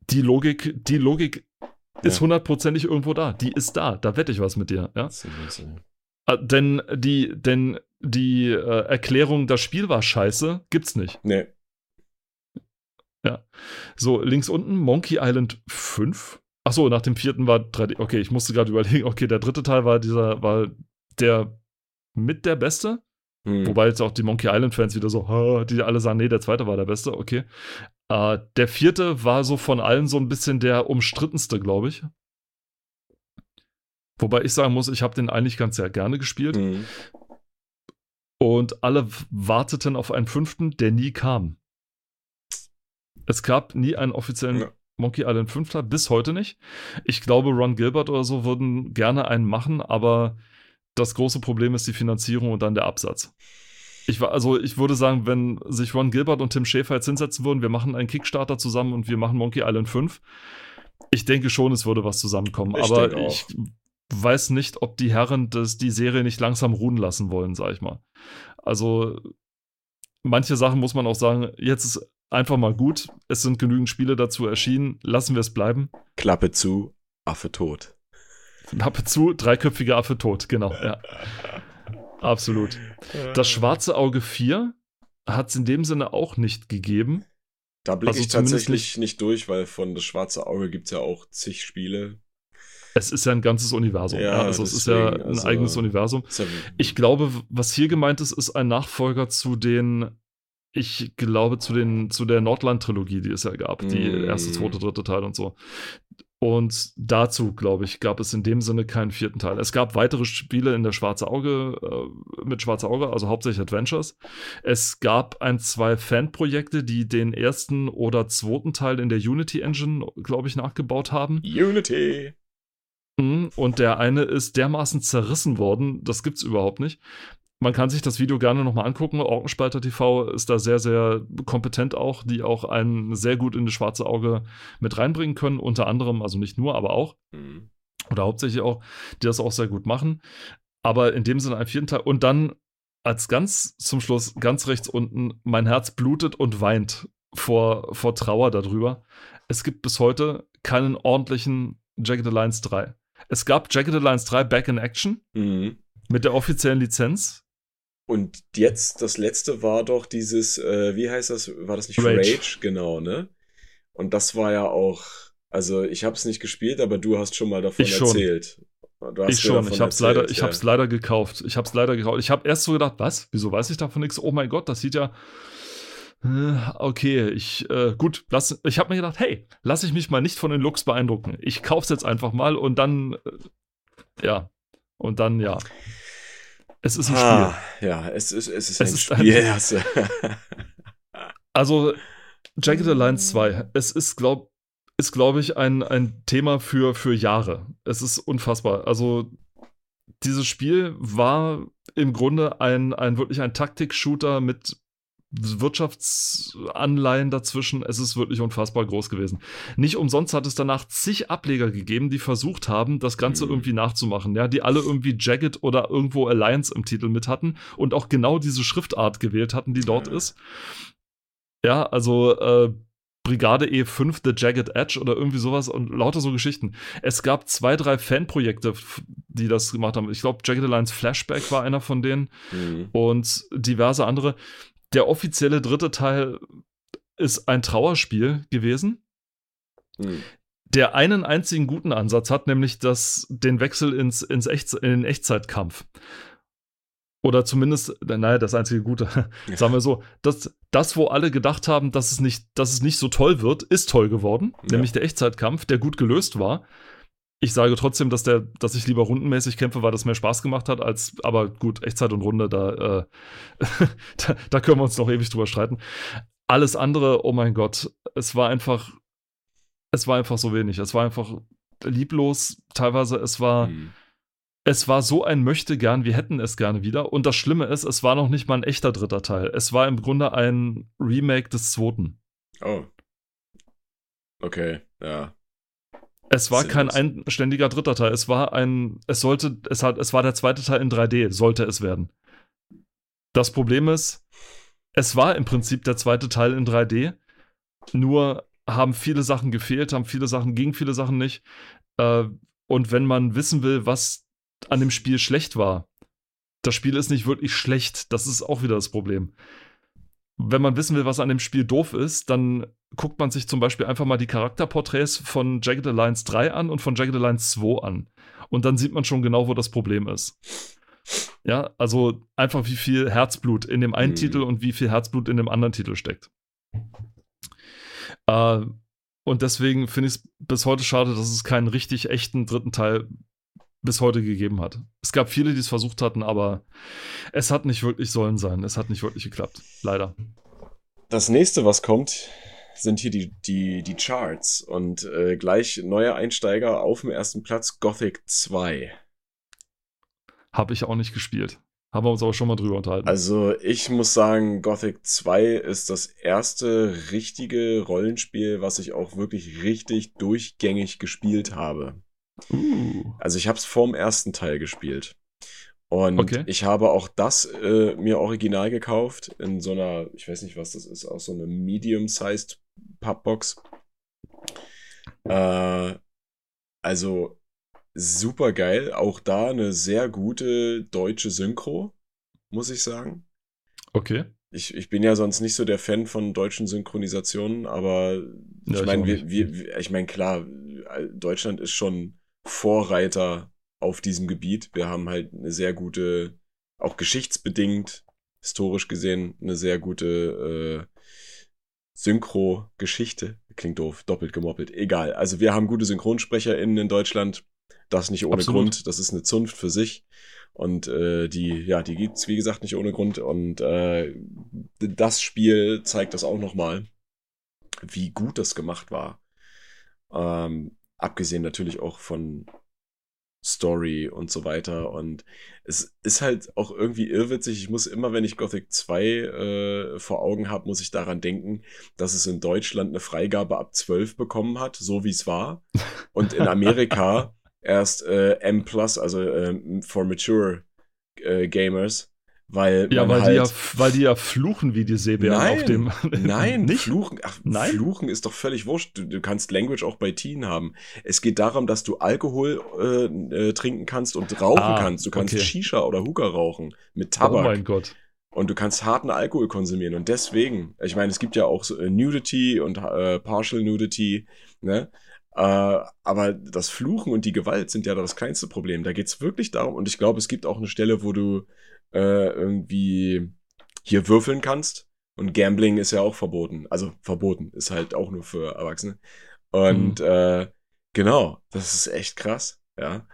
Die Logik, die Logik ist hundertprozentig irgendwo da. Die ist da. Da wette ich was mit dir. Ja? Äh, denn die, denn die äh, Erklärung, das Spiel war scheiße, gibt's nicht. Nee. Ja. So, links unten, Monkey Island 5. Achso, nach dem vierten war 3D. Okay, ich musste gerade überlegen, okay, der dritte Teil war dieser, war der mit der beste. Hm. Wobei jetzt auch die Monkey Island-Fans wieder so, die alle sagen, nee, der zweite war der beste, okay. Äh, der vierte war so von allen so ein bisschen der umstrittenste, glaube ich. Wobei ich sagen muss, ich habe den eigentlich ganz sehr gerne gespielt. Mhm. Und alle warteten auf einen fünften, der nie kam. Es gab nie einen offiziellen ja. Monkey Island 5 bis heute nicht. Ich glaube, Ron Gilbert oder so würden gerne einen machen, aber das große Problem ist die Finanzierung und dann der Absatz. Ich war, also ich würde sagen, wenn sich Ron Gilbert und Tim Schäfer jetzt hinsetzen würden, wir machen einen Kickstarter zusammen und wir machen Monkey Island 5. Ich denke schon, es würde was zusammenkommen. Ich aber ich weiß nicht, ob die Herren das, die Serie nicht langsam ruhen lassen wollen, sag ich mal. Also manche Sachen muss man auch sagen, jetzt ist einfach mal gut. Es sind genügend Spiele dazu erschienen. Lassen wir es bleiben. Klappe zu, Affe tot. Klappe zu, dreiköpfiger Affe tot, genau, ja. Absolut. Das Schwarze Auge 4 hat es in dem Sinne auch nicht gegeben. Da blicke also ich tatsächlich nicht, durch, weil von Das Schwarze Auge gibt es ja auch zig Spiele. Es ist ja ein ganzes Universum. Ja, ja. Also deswegen, es ist ja ein also, eigenes Universum. Ich glaube, was hier gemeint ist, ist ein Nachfolger zu den, ich glaube, zu den, zu der Nordland-Trilogie, die es ja gab. Mm. Die erste, zweite, dritte Teil und so. Und dazu, glaube ich, gab es in dem Sinne keinen vierten Teil. Es gab weitere Spiele in der Schwarze Auge, äh, mit Schwarze Auge, also hauptsächlich Adventures. Es gab ein, zwei Fanprojekte, die den ersten oder zweiten Teil in der Unity Engine, glaube ich, nachgebaut haben. Unity! Mhm, und der eine ist dermaßen zerrissen worden, das gibt's überhaupt nicht. Man kann sich das Video gerne nochmal angucken. Orkenspalter TV ist da sehr, sehr kompetent auch, die auch einen sehr gut in das schwarze Auge mit reinbringen können. Unter anderem, also nicht nur, aber auch. Mhm. Oder hauptsächlich auch, die das auch sehr gut machen. Aber in dem Sinne ein vierten Teil. Und dann als ganz zum Schluss, ganz rechts unten, mein Herz blutet und weint vor, vor Trauer darüber. Es gibt bis heute keinen ordentlichen Jagged Alliance 3. Es gab Jagged Alliance 3 Back in Action mhm. mit der offiziellen Lizenz. Und jetzt, das letzte war doch dieses, äh, wie heißt das? War das nicht Rage. Rage? Genau, ne? Und das war ja auch, also ich habe es nicht gespielt, aber du hast schon mal davon ich erzählt. ich schon, ich habe es leider, ich ja. hab's leider gekauft. Ich habe es leider gekauft. Ich habe erst so gedacht, was? Wieso weiß ich davon nichts? Oh mein Gott, das sieht ja äh, okay, ich, äh, gut, lass, ich habe mir gedacht, hey, lass ich mich mal nicht von den Looks beeindrucken. Ich kauf's jetzt einfach mal und dann, äh, ja, und dann, ja. Es ist ein ah, Spiel. Ja, es ist, es ist es ein ist Spiel. Ein, also, Jagged Alliance 2, es ist, glaube ist, glaube ich, ein, ein Thema für, für Jahre. Es ist unfassbar. Also, dieses Spiel war im Grunde ein, ein wirklich ein Taktik-Shooter mit Wirtschaftsanleihen dazwischen. Es ist wirklich unfassbar groß gewesen. Nicht umsonst hat es danach zig Ableger gegeben, die versucht haben, das Ganze mhm. irgendwie nachzumachen. Ja, die alle irgendwie Jagged oder irgendwo Alliance im Titel mit hatten und auch genau diese Schriftart gewählt hatten, die dort ja. ist. Ja, also äh, Brigade E5 The Jagged Edge oder irgendwie sowas und lauter so Geschichten. Es gab zwei, drei Fanprojekte, die das gemacht haben. Ich glaube, Jagged Alliance Flashback war einer von denen mhm. und diverse andere der offizielle dritte Teil ist ein Trauerspiel gewesen, hm. der einen einzigen guten Ansatz hat, nämlich das, den Wechsel ins, ins Echt, in den Echtzeitkampf. Oder zumindest, naja, das einzige Gute, sagen wir so, das, das, wo alle gedacht haben, dass es nicht, dass es nicht so toll wird, ist toll geworden, ja. nämlich der Echtzeitkampf, der gut gelöst war ich sage trotzdem, dass der, dass ich lieber rundenmäßig kämpfe, weil das mehr Spaß gemacht hat, als, aber gut, Echtzeit und Runde, da, äh, da, da, können wir uns noch ewig drüber streiten. Alles andere, oh mein Gott, es war einfach, es war einfach so wenig. Es war einfach lieblos, teilweise, es war, mhm. es war so ein Möchte gern, wir hätten es gerne wieder. Und das Schlimme ist, es war noch nicht mal ein echter dritter Teil. Es war im Grunde ein Remake des zweiten. Oh. Okay, ja. Es war kein einständiger dritter Teil. Es war ein, es sollte, es hat, es war der zweite Teil in 3D, sollte es werden. Das Problem ist, es war im Prinzip der zweite Teil in 3D, nur haben viele Sachen gefehlt, haben viele Sachen, gingen viele Sachen nicht. Äh, und wenn man wissen will, was an dem Spiel schlecht war, das Spiel ist nicht wirklich schlecht, das ist auch wieder das Problem wenn man wissen will, was an dem Spiel doof ist, dann guckt man sich zum Beispiel einfach mal die Charakterporträts von Jagged Alliance 3 an und von Jagged Alliance 2 an. Und dann sieht man schon genau, wo das Problem ist. Ja, also einfach wie viel Herzblut in dem einen mhm. Titel und wie viel Herzblut in dem anderen Titel steckt. Äh, und deswegen finde ich es bis heute schade, dass es keinen richtig echten dritten Teil bis heute gegeben hat. Es gab viele, die es versucht hatten, aber es hat nicht wirklich sollen sein. Es hat nicht wirklich geklappt. Leider. Das nächste, was kommt, sind hier die, die, die Charts. Und äh, gleich neuer Einsteiger auf dem ersten Platz Gothic 2. Habe ich auch nicht gespielt. Haben wir uns aber schon mal drüber unterhalten. Also ich muss sagen, Gothic 2 ist das erste richtige Rollenspiel, was ich auch wirklich richtig durchgängig gespielt habe. Uh. Also ich habe es vorm ersten Teil gespielt. Und Okay. ich habe auch das äh, mir original gekauft in so einer, ich weiß nicht, was das ist, auch so eine medium-sized Pappbox. Äh, also super geil. Auch da eine sehr gute deutsche Synchro, muss ich sagen. Okay. Ich, ich bin ja sonst nicht so der Fan von deutschen Synchronisationen, aber Ja, ich meine, ich meine, klar, Deutschland ist schon Vorreiter auf diesem Gebiet. Wir haben halt eine sehr gute, auch geschichtsbedingt, historisch gesehen, eine sehr gute äh, Synchro-Geschichte. Klingt doof, doppelt gemoppelt. Egal. Also wir haben gute SynchronsprecherInnen in Deutschland. Das nicht ohne Absolut. Grund. Das ist eine Zunft für sich. Und äh, die, ja, die gibt's wie gesagt nicht ohne Grund. Und äh, das Spiel zeigt das auch nochmal, wie gut das gemacht war. Ähm, abgesehen natürlich auch von Story und so weiter. Und es ist halt auch irgendwie irrwitzig. Ich muss immer, wenn ich Gothic 2 äh, vor Augen habe, muss ich daran denken, dass es in Deutschland eine Freigabe ab 12 bekommen hat, so wie es war. Und in Amerika erst äh, M+, also ähm, for mature äh, Gamers, weil Ja, weil, halt die ja, weil die ja fluchen wie die Seebären Nein, auf dem. Nein, nicht. Fluchen, ach, Nein? Fluchen ist doch völlig wurscht. Du, du kannst Language auch bei Teen haben. Es geht darum, dass du Alkohol äh, äh, trinken kannst und rauchen Ah, kannst. Du kannst okay. Shisha oder Hookah rauchen mit Oh Tabak. mein Gott. und du kannst harten Alkohol konsumieren. Und deswegen, ich meine, es gibt ja auch so, äh, Nudity und äh, Partial Nudity, ne? Äh, aber das Fluchen und die Gewalt sind ja das kleinste Problem. Da geht's wirklich darum, und ich glaube, es gibt auch eine Stelle, wo du äh, irgendwie hier würfeln kannst. Und Gambling ist ja auch verboten. Also verboten, ist halt auch nur für Erwachsene. Und äh, genau, das ist echt krass. Ja.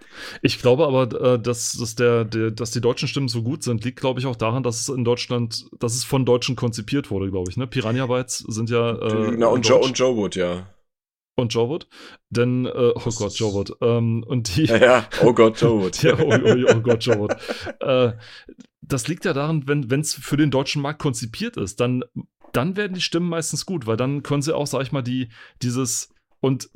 Ich glaube aber, äh, dass, dass, der, der, dass die deutschen Stimmen so gut sind, liegt, glaube ich, auch daran, dass es in Deutschland, dass es von Deutschen konzipiert wurde, glaube ich. Ne? Piranha Bytes sind ja. Äh, Na, und, Joe, Deutsch. und Joe Wood, ja. Und Wood. Denn, äh, oh Gott, Wood. Ähm, und die. Ja, ja. Oh Gott, Wood. Ja, oh, oh, oh Gott, Joe Wood. äh, das liegt ja daran, wenn es für den deutschen Markt konzipiert ist, dann, dann werden die Stimmen meistens gut, weil dann können sie auch, sag ich mal, die, dieses, und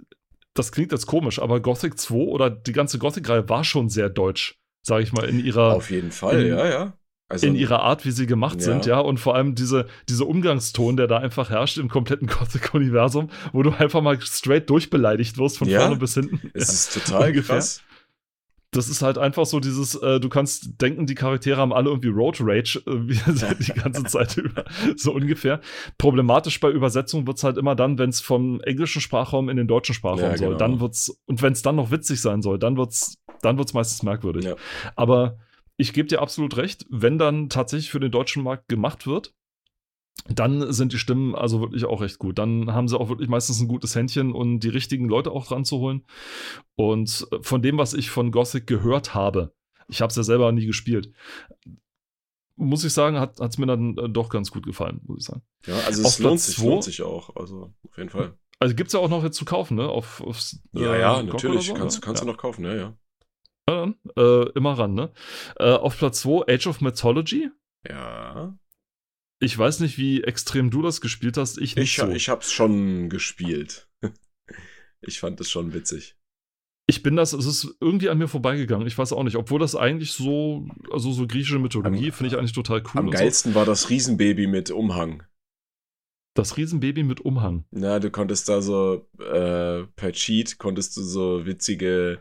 das klingt jetzt komisch, aber Gothic 2 oder die ganze Gothic-Reihe war schon sehr deutsch, sag ich mal, in ihrer, Auf jeden Fall, in- ja, ja. Also, in ihrer Art, wie sie gemacht Ja. sind, ja, und vor allem diese, diese Umgangston, der da einfach herrscht im kompletten Gothic-Universum, wo du einfach mal straight durchbeleidigt wirst, von Ja. vorne bis hinten. es ist total ungefähr. krass. Das ist halt einfach so dieses, äh, du kannst denken, die Charaktere haben alle irgendwie Road Rage äh, wie, die ganze Zeit über, so ungefähr. Problematisch bei Übersetzung wird's halt immer dann, wenn es vom englischen Sprachraum in den deutschen Sprachraum Ja, soll. genau. Dann wird's, und wenn es dann noch witzig sein soll, dann wird's, dann wird's meistens merkwürdig. Aber ich gebe dir absolut recht, wenn dann tatsächlich für den deutschen Markt gemacht wird, dann sind die Stimmen also wirklich auch recht gut. Dann haben sie auch wirklich meistens ein gutes Händchen und die richtigen Leute auch dran zu holen. Und äh, von dem, was ich von Gothic gehört habe, ich habe es ja selber nie gespielt, muss ich sagen, hat es mir dann äh, doch ganz gut gefallen, muss ich sagen. Ja, also Auf es lohnt sich, lohnt sich auch. Also auf jeden Fall. Also gibt es ja auch noch jetzt zu kaufen, ne? Auf, aufs, Ja, äh, ja, GOG natürlich. so, kannst ne? kannst ja. du noch kaufen, ja, ja. Ja, dann, äh, immer ran, ne? Äh, auf Platz 2 Age of Mythology. Ja. Ich weiß nicht, wie extrem du das gespielt hast. Ich nicht Ich, so. ich hab's schon gespielt. ich fand es schon witzig. Ich bin das, es ist irgendwie an mir vorbeigegangen. Ich weiß auch nicht, obwohl das eigentlich so, also so griechische Mythologie finde ich eigentlich total cool. Am und so. geilsten war das Riesenbaby mit Umhang. Das Riesenbaby mit Umhang. Na, du konntest da so äh, per Cheat konntest du so witzige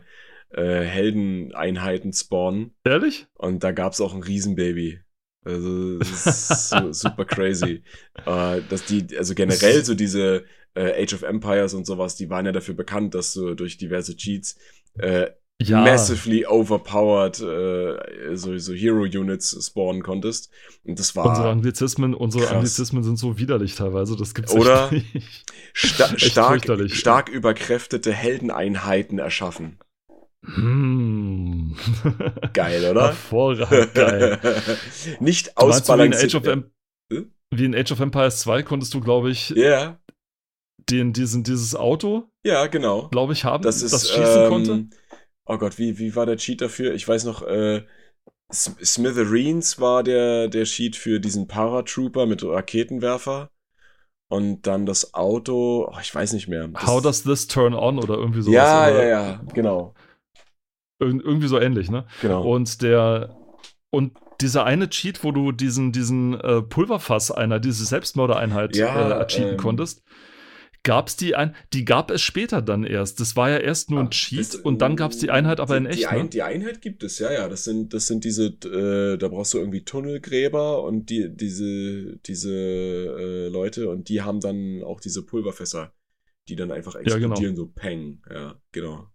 äh, Heldeneinheiten spawnen Ehrlich? und da gab's auch ein Riesenbaby. Also das ist so, super crazy. Äh, dass die, also generell so diese äh, Age of Empires und sowas, die waren ja dafür bekannt, dass du durch diverse Cheats äh, Ja. massively overpowered äh, so, so Hero-Units spawnen konntest. Und das war Unsere Anglizismen, unsere krass. Anglizismen sind so widerlich teilweise, das gibt's Oder? nicht. sta stark, stark überkräftete Heldeneinheiten erschaffen. Hm. Geil, oder? Hervorragend geil. Nicht ausbalanciert. Hm? wie in Age of Empires 2 konntest du, glaube ich, Ja, den, diesen, dieses Auto, ja, genau. glaube ich, haben, Das ist, schießen ähm, konnte. Oh Gott, wie, wie war der Cheat dafür? Ich weiß noch, äh, Smithereens war der, der Cheat für diesen Paratrooper mit Raketenwerfer. Und dann das Auto, oh, ich weiß nicht mehr. Das, How does this turn on oder irgendwie sowas. Ja, oder ja, ja, genau. Irg- Irgendwie so ähnlich, ne? genau. Und der, und dieser eine Cheat, wo du diesen, diesen äh, Pulverfass einer, diese Selbstmördereinheit Ja, äh, cheaten ähm, konntest, gab's die ein, die gab es später dann erst. Das war ja erst nur ein Ah, Cheat das- und dann gab's die Einheit aber die, in die, echt. ein, ne? die Einheit gibt es, ja, ja. Das sind, das sind diese, äh, da brauchst du irgendwie Tunnelgräber und die, diese, diese äh, Leute und die haben dann auch diese Pulverfässer, die dann einfach genau. explodieren, so Peng. Ja, genau.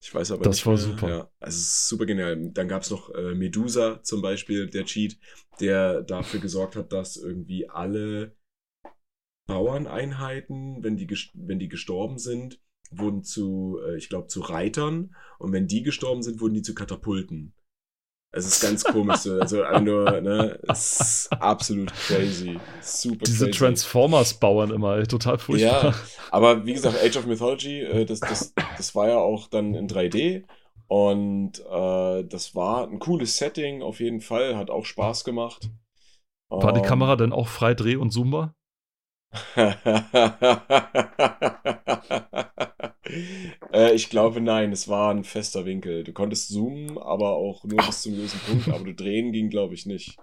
Ich weiß aber Das nicht war mehr. super. Ja, also super genial. Dann gab es noch äh, Medusa zum Beispiel, der Cheat, der dafür gesorgt hat, dass irgendwie alle Bauerneinheiten, wenn die, wenn die gestorben sind, wurden zu, äh, ich glaube, zu Reitern und wenn die gestorben sind, wurden die zu Katapulten. Es ist ganz komisch. so. Also einfach nur, ne, es ist absolut crazy. Super Diese crazy. Transformers-Bauern immer, ey, total furchtbar. Ja, aber wie gesagt, Age of Mythology, äh, das, das, das war ja auch dann in 3D und äh, das war ein cooles Setting auf jeden Fall, hat auch Spaß gemacht. War die Ähm, Kamera denn auch frei dreh- und zoombar? äh, ich glaube, nein, es war ein fester Winkel. Du konntest zoomen, aber auch nur bis zum gewissen Punkt, aber du drehen ging, glaube ich, nicht.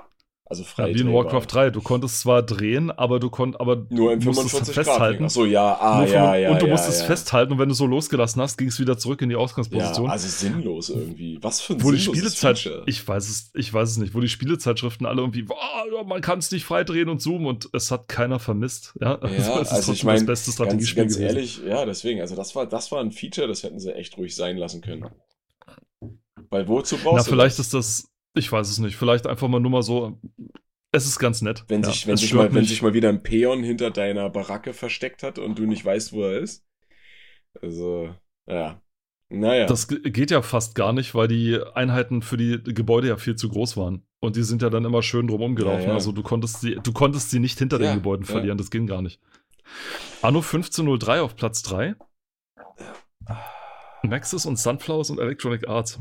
Also Ja, frei. wie in. Warcraft 3. Du konntest zwar drehen, aber du konntest, aber Nur im du musstest 45 Grad. festhalten. Achso, ja, ah, ja, ja. und du ja, musstest ja. festhalten und wenn du so losgelassen hast, ging es wieder zurück in die Ausgangsposition. Ja, also sinnlos irgendwie. Was für ein wo die Spielezeit, ich weiß es, ich weiß es nicht, wo die Spielezeitschriften alle irgendwie, "Boah, man kann es nicht frei drehen und zoomen und es hat keiner vermisst. Ja, Ja, es ist also ich mein, das beste Ganz, Strategiespiel ganz gewesen. ehrlich, ja, deswegen, also das war, das war ein Feature, das hätten sie echt ruhig sein lassen können. Weil wozu brauchst Na, du vielleicht das? ist das, ich weiß es nicht, vielleicht einfach mal nur mal so, es ist ganz nett. Wenn, ja, sich, wenn, sich mal, wenn sich mal wieder ein Peon hinter deiner Baracke versteckt hat und du nicht weißt, wo er ist. Also, ja. Naja. Das ge- geht ja fast gar nicht, weil die Einheiten für die Gebäude ja viel zu groß waren. Und die sind ja dann immer schön drumherum gelaufen. Ja, ja. Also du konntest sie, du konntest sie nicht hinter Ja, den Gebäuden verlieren, das ging gar nicht. Anno 1503 auf Platz 3. Maxis und Sunflowers und Electronic Arts.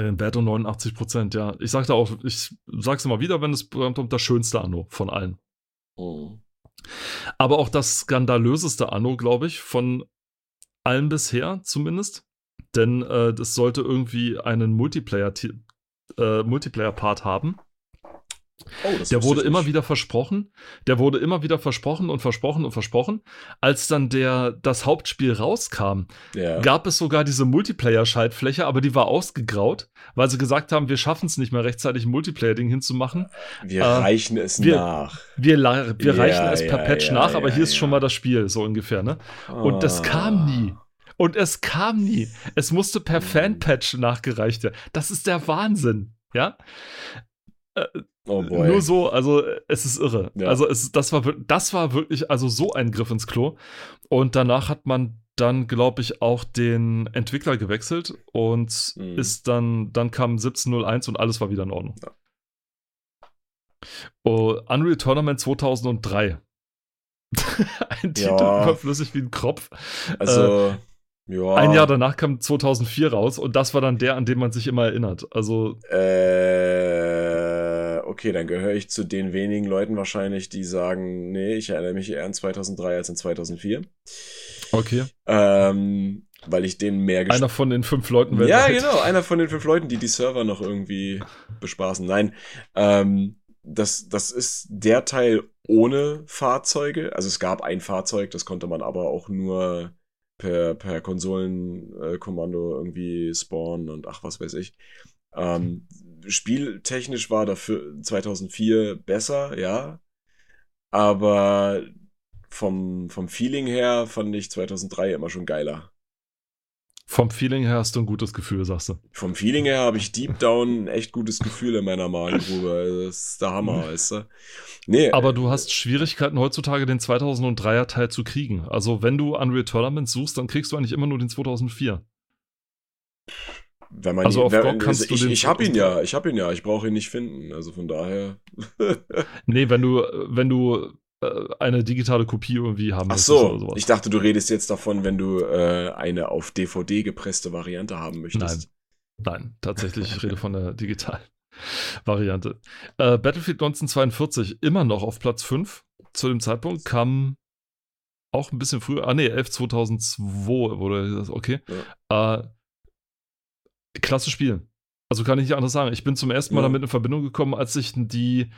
Äh, Berto 89%, ja. Ich sagte auch, ich sag's immer wieder, wenn es kommt, das schönste Anno von allen. Hm. Aber auch das skandalöseste Anno, glaube ich, von allen bisher zumindest. Denn äh, das sollte irgendwie einen Multiplayer, äh, Multiplayer-Part haben. Oh, Der wurde immer nicht. wieder versprochen. Der wurde immer wieder versprochen und versprochen und versprochen. Als dann der, das Hauptspiel rauskam, Ja. gab es sogar diese Multiplayer-Schaltfläche, aber die war ausgegraut, weil sie gesagt haben, wir schaffen es nicht mehr rechtzeitig, ein Multiplayer-Ding hinzumachen. Wir äh, reichen es wir- nach. Wir, la- wir Ja, reichen es per ja, Patch nach, aber hier ist schon mal das Spiel, so ungefähr, ne? Und das Ah. kam nie. Und es kam nie. Es musste per Mhm. Fanpatch nachgereicht werden. Das ist der Wahnsinn, ja? Oh boy. Nur so, also äh, es ist irre. Ja. Also es, das, war, das war wirklich also so ein Griff ins Klo. Und danach hat man dann, glaube ich, auch den Entwickler gewechselt und Mhm. ist dann, dann kam 1701 und alles war wieder in Ordnung. Ja. Oh, Unreal Tournament 2003. ein Titel Ja. überflüssig wie ein Kropf. also, ja. Ein Jahr danach kam 2004 raus und das war dann der, an den man sich immer erinnert. Also, Äh, okay, dann gehöre ich zu den wenigen Leuten wahrscheinlich, die sagen, nee, ich erinnere mich eher an 2003 als an 2004. okay. Ähm, weil ich den mehr Einer von den fünf Leuten Ja, weltweit. genau, einer von den fünf Leuten, die die Server noch irgendwie bespaßen. Nein, ähm, das, das ist der Teil ohne Fahrzeuge. Also es gab ein Fahrzeug, das konnte man aber auch nur per, per Konsolenkommando irgendwie spawnen und ach, was weiß ich. Ähm, spieltechnisch war dafür 2004 besser, ja. Aber vom, vom Feeling her fand ich 2003 immer schon geiler. Vom Feeling her hast du ein gutes Gefühl, sagst du. Vom Feeling her habe ich deep down ein echt gutes Gefühl in meiner Magengrube. Also Das ist der Hammer, weißt du? Nee, Aber du hast Schwierigkeiten heutzutage den 2003er Teil zu kriegen. Also wenn du Unreal Tournament suchst, dann kriegst du eigentlich immer nur den 2004. wenn man also ihn- auf wenn, GOG kannst du ich, den ich habe ihn 2003. ja, ich habe ihn ja, ich brauche ihn nicht finden. Also von daher. Nee, wenn du, wenn du äh, eine digitale Kopie irgendwie haben Ach möchtest so, oder sowas. ich dachte, du redest jetzt davon, wenn du äh, eine auf DVD gepresste Variante haben möchtest. Nein, tatsächlich, ich rede von der digitalen Variante. Äh, Battlefield 1942 immer noch auf Platz 5. Zu dem Zeitpunkt kam auch ein bisschen früher, ah nee, 11 2002 wurde das, okay. Äh, klasse Spiel. Also kann ich nicht anders sagen. Ich bin zum ersten Mal Ja. damit in Verbindung gekommen, als ich die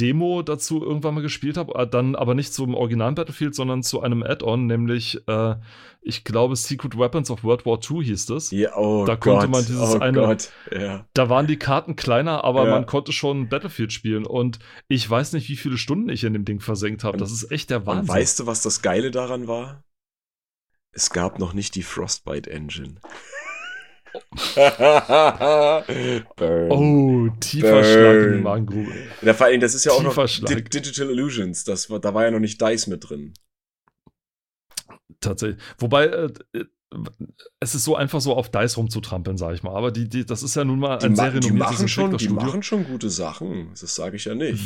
Demo dazu irgendwann mal gespielt habe, äh, dann aber nicht zum originalen Battlefield, sondern zu einem Add-on, nämlich, äh, ich glaube, Secret Weapons of World War II hieß das. Ja, oh Da Gott, konnte man dieses oh eine- Gott, ja. Da waren die Karten kleiner, aber Ja. man konnte schon Battlefield spielen. Und ich weiß nicht, wie viele Stunden ich in dem Ding versenkt habe. Das ist echt der Und Wahnsinn. weißt du, was das Geile daran war? Es gab noch nicht die Frostbite Engine. Burn. oh, tiefer Burn. Schlag in die Magengrube. Ja, vor allem, das ist ja auch noch Tiefer Schlag. Di Digital Illusions. Das war, da war ja noch nicht DICE mit drin. Tatsächlich. Wobei, äh, es ist so einfach so auf Dice rumzutrampeln, sag ich mal. Aber die, die, das ist ja nun mal Die, ein ma sehr die, renommiertes machen schon, die machen schon gute Sachen. Das sage ich ja nicht.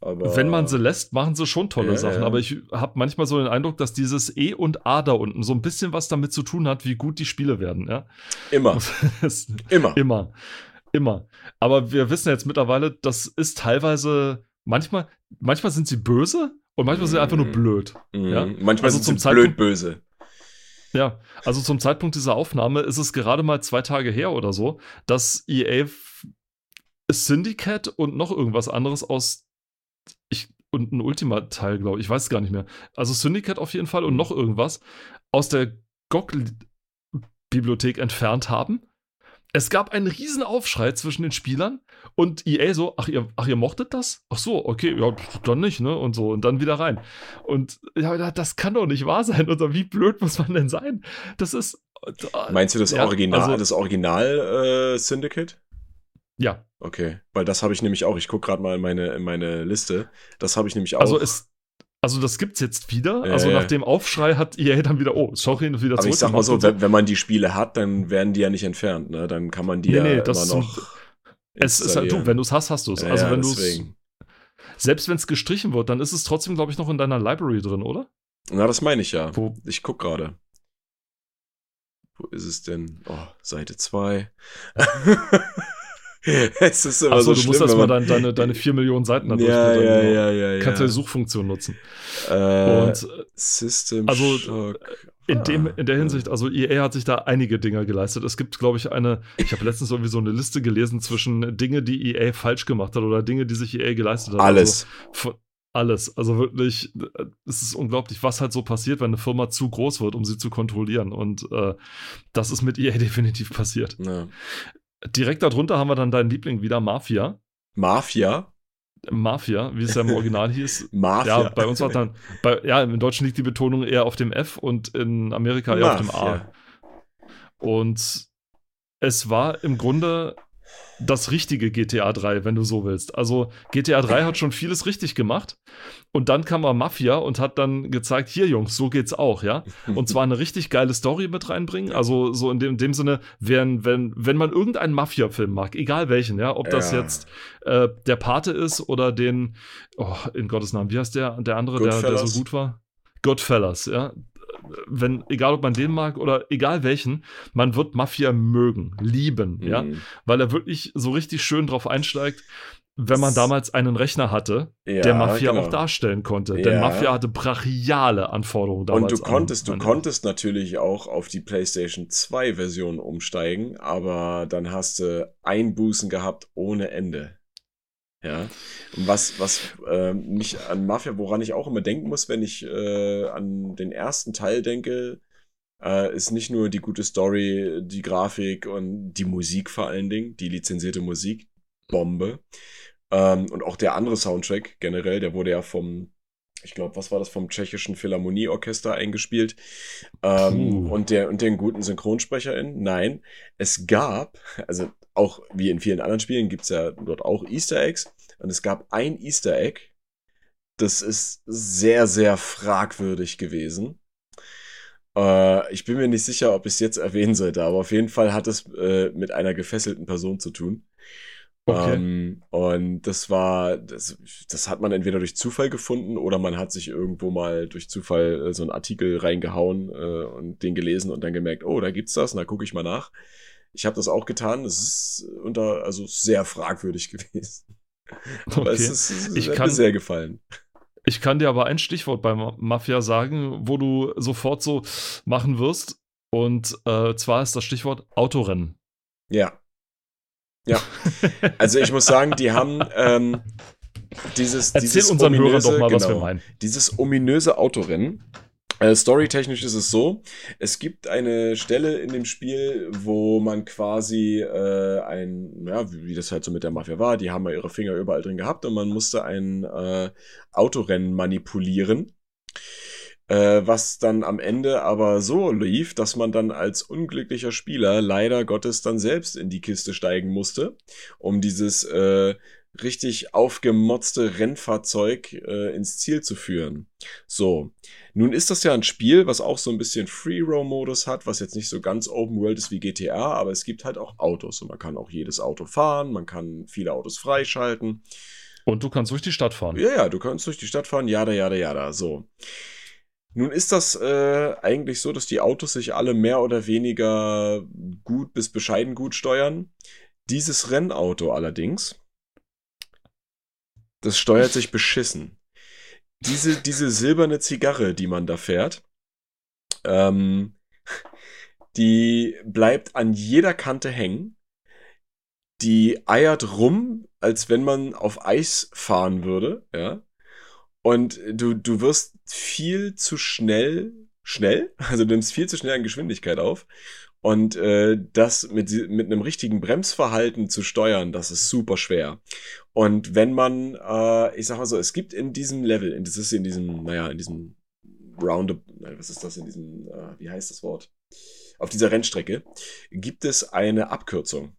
Aber Wenn man sie lässt, machen sie schon tolle Ja, Sachen. ja. Aber ich habe manchmal so den Eindruck, dass dieses E und A da unten so ein bisschen was damit zu tun hat, wie gut die Spiele werden. Ja? immer, immer. immer. Immer. Aber wir wissen jetzt mittlerweile, das ist teilweise, manchmal, manchmal sind sie böse und manchmal sind sie einfach nur Mhm. blöd. Mhm. Ja. Manchmal Also sind zum sie blöd böse. Ja, also zum Zeitpunkt dieser Aufnahme ist es gerade mal zwei Tage her oder so, dass EA Syndicate und noch irgendwas anderes aus ich, und ein Ultima-Teil, glaube ich, ich weiß es gar nicht mehr. Also Syndicate auf jeden Fall und noch irgendwas aus der GOG-Bibliothek entfernt haben. Es gab einen riesen Aufschrei zwischen den Spielern und EA so, ach ihr, ach ihr mochtet das? Ach so, okay, ja, dann nicht, ne? Und so, und dann wieder rein. Und ja, da- das kann doch nicht wahr sein. Oder wie blöd muss man denn sein? Das ist. äh, Meinst du das Ja, Original, also- das Original äh, Syndicate? Ja, Okay, weil das habe ich nämlich auch. Ich gucke gerade mal in meine, in meine Liste. Das habe ich nämlich auch. also es. Also das gibt's jetzt wieder. Ja, also nach dem Aufschrei hat EA dann wieder, oh, sorry, wieder aber ich sag mal so, wenn, wenn man die Spiele hat, dann werden die ja nicht entfernt. Ne? Dann kann man die Nee, ja nee, immer noch. Es ist halt, du, wenn du es hast, hast du es. Ja, also ja, wenn du selbst wenn es gestrichen wird, dann ist es trotzdem, glaube ich, noch in deiner Library drin, oder? Na, das meine ich ja. Wo, Ich guck gerade. Wo ist es denn? Oh, Seite 2. es ist immer achso, so du musst erstmal deine, deine, deine 4 Millionen Seiten da ja, ja, ja, ja, ja. Kannst du die Suchfunktion nutzen. äh, Und äh, System also, Shock. In, dem, in der. Hinsicht, also EA hat sich da einige Dinge geleistet. Es gibt, glaube ich, eine, ich habe letztens irgendwie so eine Liste gelesen zwischen Dinge, die EA falsch gemacht hat oder Dinge, die sich EA geleistet hat. Alles. Also, von, alles. Also wirklich, äh, es ist unglaublich, was halt so passiert, wenn eine Firma zu groß wird, um sie zu kontrollieren. Und äh, das ist mit EA definitiv passiert. Ja. Direkt darunter haben wir dann deinen Liebling wieder, Mafia. Mafia? Mafia, wie es ja im Original hieß. Mafia. Ja, bei uns war dann, bei, ja, im Deutschen liegt die Betonung eher auf dem F und in Amerika eher auf dem A. Mafia. Und es war im Grunde das richtige GTA 3, wenn du so willst. Also GTA 3 hat schon vieles richtig gemacht. Und dann kam mal Mafia und hat dann gezeigt, hier Jungs, so geht's auch, ja. Und zwar eine richtig geile Story mit reinbringen. Also so in dem, in dem Sinne, wenn, wenn, wenn man irgendeinen Mafia-Film mag, egal welchen, ja, ob das Ja. jetzt äh, der Pate ist oder den, oh, in Gottes Namen, wie heißt der, der andere, der, der so gut war? Goodfellas, ja. Wenn, egal ob man den mag oder egal welchen, man wird Mafia mögen, lieben, ja Mhm. weil er wirklich so richtig schön drauf einsteigt, wenn man damals einen Rechner hatte, ja, der Mafia genau. auch darstellen konnte. Denn Ja. Mafia hatte brachiale Anforderungen damals. Und du konntest, an, du konntest natürlich auch auf die PlayStation 2 Version umsteigen, aber dann hast du Einbußen gehabt ohne Ende. Ja. Und was, was äh, mich an Mafia, woran ich auch immer denken muss, wenn ich äh, an den ersten Teil denke, äh, ist nicht nur die gute Story, die Grafik und die Musik vor allen Dingen, die lizenzierte Musik, Bombe. Ähm, und auch der andere Soundtrack generell, der wurde ja vom, ich glaube, was war das, vom tschechischen Philharmonieorchester eingespielt. Ähm, und, der, und den guten SynchronsprecherInnen. Nein, es gab, also auch wie in vielen anderen Spielen gibt's ja dort auch Easter Eggs. Und es gab ein Easter Egg, das ist sehr, sehr fragwürdig gewesen. Äh, ich bin mir nicht sicher, ob ich es jetzt erwähnen sollte, aber auf jeden Fall hat es äh, mit einer gefesselten Person zu tun. Okay. Ähm, und das war, das, das hat man entweder durch Zufall gefunden oder man hat sich irgendwo mal durch Zufall äh, so einen Artikel reingehauen äh, und den gelesen und dann gemerkt, oh, da gibt's das, na gucke ich mal nach. Ich habe das auch getan. Es ist unter, also sehr fragwürdig gewesen. Aber Okay. es ist, es Ich kann- mir sehr gefallen. Ich kann dir aber ein Stichwort bei Ma- Mafia sagen, wo du sofort so machen wirst. Und äh, zwar ist das Stichwort Autorennen. Ja. Ja. Also ich muss sagen, die haben ähm, dieses. Erzähl dieses unseren Hörern doch mal, genau, was wir meinen. Dieses ominöse Autorennen. Äh, Storytechnisch ist es so, es gibt eine Stelle in dem Spiel, wo man quasi äh, ein, ja, wie, wie das halt so mit der Mafia war, die haben ja ihre Finger überall drin gehabt und man musste ein äh, Autorennen manipulieren. Äh, was dann am Ende aber so lief, dass man dann als unglücklicher Spieler leider Gottes dann selbst in die Kiste steigen musste, um dieses äh, richtig aufgemotzte Rennfahrzeug äh, ins Ziel zu führen. So, nun ist das ja ein Spiel, was auch so ein bisschen Free-Roam-Modus hat, was jetzt nicht so ganz Open World ist wie GTA, aber es gibt halt auch Autos und man kann auch jedes Auto fahren, man kann viele Autos freischalten. Und du kannst durch die Stadt fahren. Ja, ja, du kannst durch die Stadt fahren, jada, jada, jada, so. Nun ist das äh, eigentlich so, dass die Autos sich alle mehr oder weniger gut bis bescheiden gut steuern. Dieses Rennauto allerdings, das steuert sich beschissen. Diese, diese silberne Zigarre, die man da fährt, ähm, die bleibt an jeder Kante hängen. Die eiert rum, als wenn man auf Eis fahren würde, ja. Und du, du wirst viel zu schnell, schnell, also du nimmst viel zu schnell an Geschwindigkeit auf. Und äh, das mit, mit einem richtigen Bremsverhalten zu steuern, das ist super schwer. Und wenn man, äh, ich sag mal so, es gibt in diesem Level, in, das ist in diesem, naja, in diesem Roundabout, was ist das, in diesem, äh, wie heißt das Wort? Auf dieser Rennstrecke gibt es eine Abkürzung,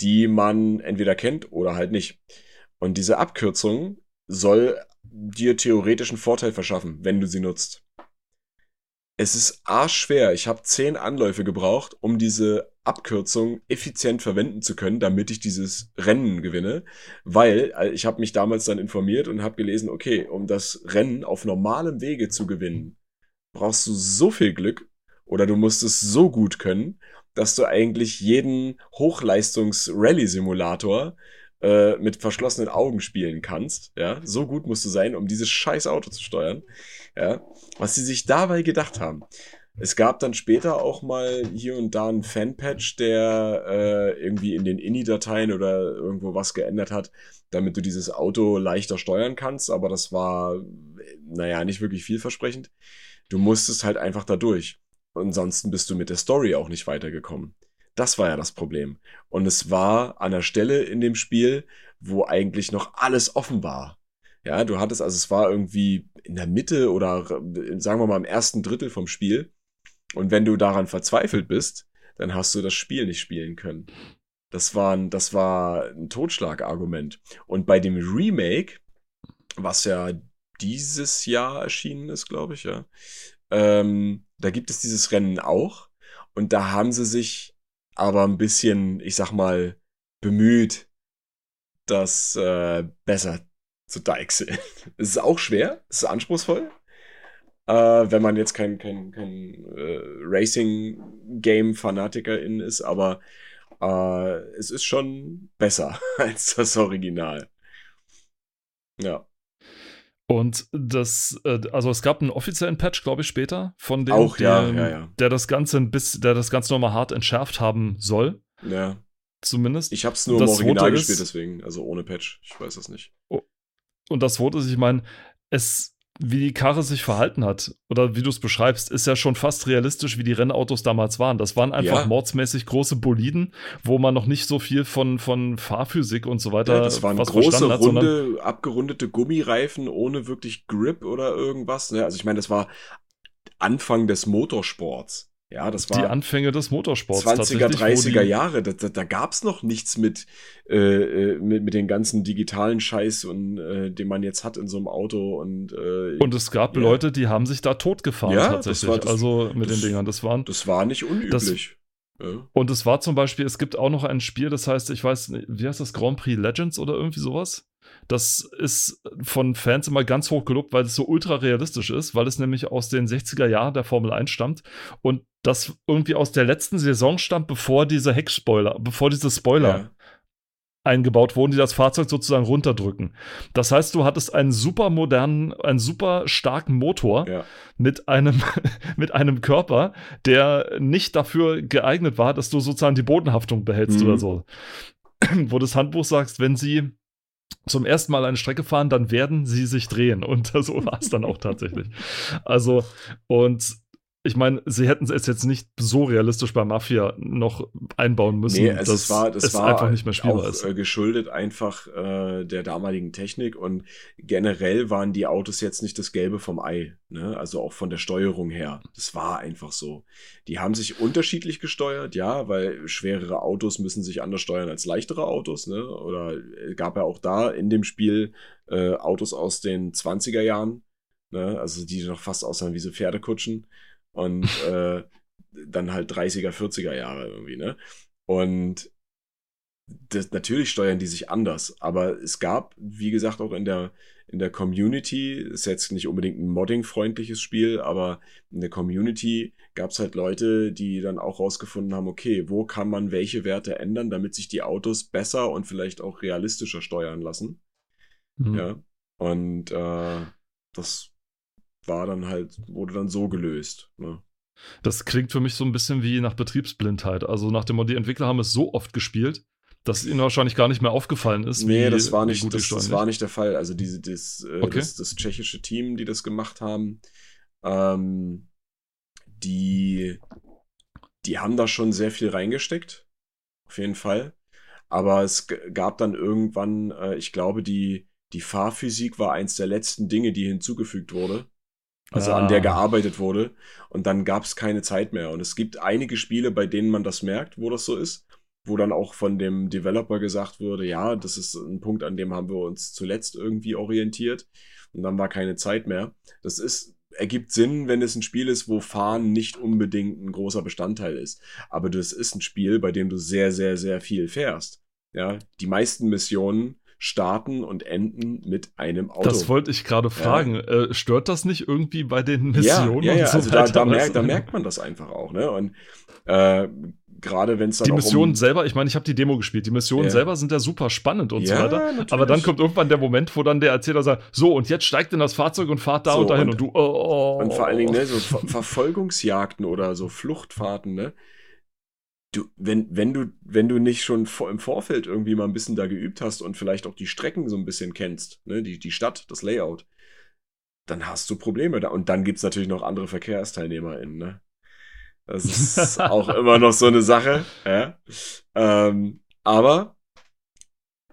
die man entweder kennt oder halt nicht. Und diese Abkürzung soll dir theoretischen Vorteil verschaffen, wenn du sie nutzt. Es ist arschschwer. Ich habe zehn Anläufe gebraucht, um diese Abkürzung effizient verwenden zu können, damit ich dieses Rennen gewinne. Weil äh, ich habe mich damals dann informiert und habe gelesen, okay, um das Rennen auf normalem Wege zu gewinnen, brauchst du so viel Glück oder du musst es so gut können, dass du eigentlich jeden Hochleistungs-Rallye-Simulator äh, mit verschlossenen Augen spielen kannst. Ja, so gut musst du sein, um dieses scheiß Auto zu steuern. Ja, was sie sich dabei gedacht haben. Es gab dann später auch mal hier und da einen Fanpatch, der äh, irgendwie in den INI-Dateien oder irgendwo was geändert hat, damit du dieses Auto leichter steuern kannst. Aber das war, naja, nicht wirklich vielversprechend. Du musstest halt einfach da durch. Ansonsten bist du mit der Story auch nicht weitergekommen. Das war ja das Problem. Und es war an der Stelle in dem Spiel, wo eigentlich noch alles offen war. Ja, du hattest, also es war irgendwie in der Mitte oder sagen wir mal im ersten Drittel vom Spiel. Und wenn du daran verzweifelt bist, dann hast du das Spiel nicht spielen können. Das war ein, das war ein Totschlagargument. Und bei dem Remake, was ja dieses Jahr erschienen ist, glaube ich, ja, ähm, da gibt es dieses Rennen auch. Und da haben sie sich aber ein bisschen, ich sag mal, bemüht, das äh, besser zu deichseln. Es ist auch schwer, es ist anspruchsvoll. Äh, wenn man jetzt kein, kein, kein äh, Racing-Game-Fanatikerin ist, aber äh, es ist schon besser als das Original. Ja. Und das, äh, also es gab einen offiziellen Patch, glaube ich, später, von dem, Auch, ja, dem ja, ja. der das Ganze ein bisschen, der das Ganze nochmal hart entschärft haben soll. Ja. Zumindest. Ich hab's nur Das im Original ist- gespielt, deswegen, also ohne Patch. Ich weiß das nicht. Und das ist, ich meine, es, wie die Karre sich verhalten hat, oder wie du es beschreibst, ist ja schon fast realistisch, wie die Rennautos damals waren. Das waren einfach Ja. mordsmäßig große Boliden, wo man noch nicht so viel von, von Fahrphysik und so weiter Ja, das waren was große, hat, runde, abgerundete Gummireifen ohne wirklich Grip oder irgendwas. Ne? Also ich meine, das war Anfang des Motorsports. Ja, das die war Anfänge des Motorsports 20er, tatsächlich, wo 30er die- Jahre. Da, da, da gab es noch nichts mit, äh, äh, mit, mit den ganzen digitalen Scheiß, und, äh, den man jetzt hat in so einem Auto. Und, äh, Und es gab Ja. Leute, die haben sich da totgefahren Ja, das tatsächlich. war das- also mit das- den Dingern. Das waren. das war nicht unüblich. ja. Und es war zum Beispiel, es gibt auch noch ein Spiel, das heißt, ich weiß wie heißt das, Grand Prix Legends oder irgendwie sowas? Das ist von Fans immer ganz hoch gelobt, weil es so ultra realistisch ist, weil es nämlich aus den 60er Jahren der Formel 1 stammt und das irgendwie aus der letzten Saison stammt, bevor diese Heckspoiler, bevor diese Spoiler Ja. eingebaut wurden, die das Fahrzeug sozusagen runterdrücken. Das heißt, du hattest einen super modernen, einen super starken Motor Ja. mit einem, mit einem Körper, der nicht dafür geeignet war, dass du sozusagen die Bodenhaftung behältst Mhm. oder so. Wo das Handbuch sagst, wenn sie zum ersten Mal eine Strecke fahren, dann werden sie sich drehen. Und so war es dann auch tatsächlich. Also, und ich meine, sie hätten es jetzt nicht so realistisch bei Mafia noch einbauen müssen, Nee, also dass es war, das es war einfach nicht mehr spielbar auch ist. äh, geschuldet einfach äh, der damaligen Technik und generell waren die Autos jetzt nicht das Gelbe vom Ei, ne? Also auch von der Steuerung her. Das war einfach so. Die haben sich unterschiedlich gesteuert, ja, weil schwerere Autos müssen sich anders steuern als leichtere Autos, ne? Oder äh, gab ja auch da in dem Spiel äh, Autos aus den 20er Jahren, ne? Also die noch fast aussahen wie so Pferdekutschen und äh, dann halt 30er, 40er Jahre irgendwie, ne? Und das, natürlich steuern die sich anders, aber es gab, wie gesagt, auch in der, in der Community, ist jetzt nicht unbedingt ein modding-freundliches Spiel, aber in der Community gab es halt Leute, die dann auch rausgefunden haben, okay, wo kann man welche Werte ändern, damit sich die Autos besser und vielleicht auch realistischer steuern lassen. Mhm. Ja. Und äh, das war dann halt, wurde dann so gelöst. Ne? Das klingt für mich so ein bisschen wie nach Betriebsblindheit. Also nach dem Motto, die Entwickler haben es so oft gespielt, dass ihnen wahrscheinlich gar nicht mehr aufgefallen ist. Nee, wie, das war nicht, das, das war nicht der Fall. Also diese, das, äh, Okay. das, das tschechische Team, die das gemacht haben, ähm, die, die haben da schon sehr viel reingesteckt. Auf jeden Fall. Aber es gab dann irgendwann, äh, ich glaube, die, die Fahrphysik war eins der letzten Dinge, die hinzugefügt wurde. Also Ah. an der gearbeitet wurde. Und dann gab es keine Zeit mehr. Und es gibt einige Spiele, bei denen man das merkt, wo das so ist. Wo dann auch von dem Developer gesagt wurde, ja, das ist ein Punkt, an dem haben wir uns zuletzt irgendwie orientiert. Und dann war keine Zeit mehr. Das ist, ergibt Sinn, wenn es ein Spiel ist, wo Fahren nicht unbedingt ein großer Bestandteil ist. Aber das ist ein Spiel, bei dem du sehr, sehr, sehr viel fährst. Ja, die meisten Missionen starten und enden mit einem Auto. Das wollte ich gerade fragen. Äh, stört das nicht irgendwie bei den ja, Missionen ja, ja, und so also da, weiter? da, Weißt merkt, da merkt man das einfach auch, ne? Und äh, gerade wenn es dann die Missionen um, selber, ich meine, ich habe die Demo gespielt. Die Missionen Ja. selber sind ja super spannend und so Ja, weiter. natürlich. Aber dann kommt irgendwann der Moment, wo dann der Erzähler sagt: So, und jetzt steigt in das Fahrzeug und fahrt da So, und dahin. und- Und, du, oh, oh, Und vor allen Dingen, oh. ne, so Ver Verfolgungsjagden oder so Fluchtfahrten, ne? Du, wenn, wenn du, wenn du nicht schon vor, im Vorfeld irgendwie mal ein bisschen da geübt hast und vielleicht auch die Strecken so ein bisschen kennst, ne, die, die Stadt, das Layout, dann hast du Probleme da. Und dann gibt's natürlich noch andere VerkehrsteilnehmerInnen, ne? Das ist auch immer noch so eine Sache, ja. Ähm, aber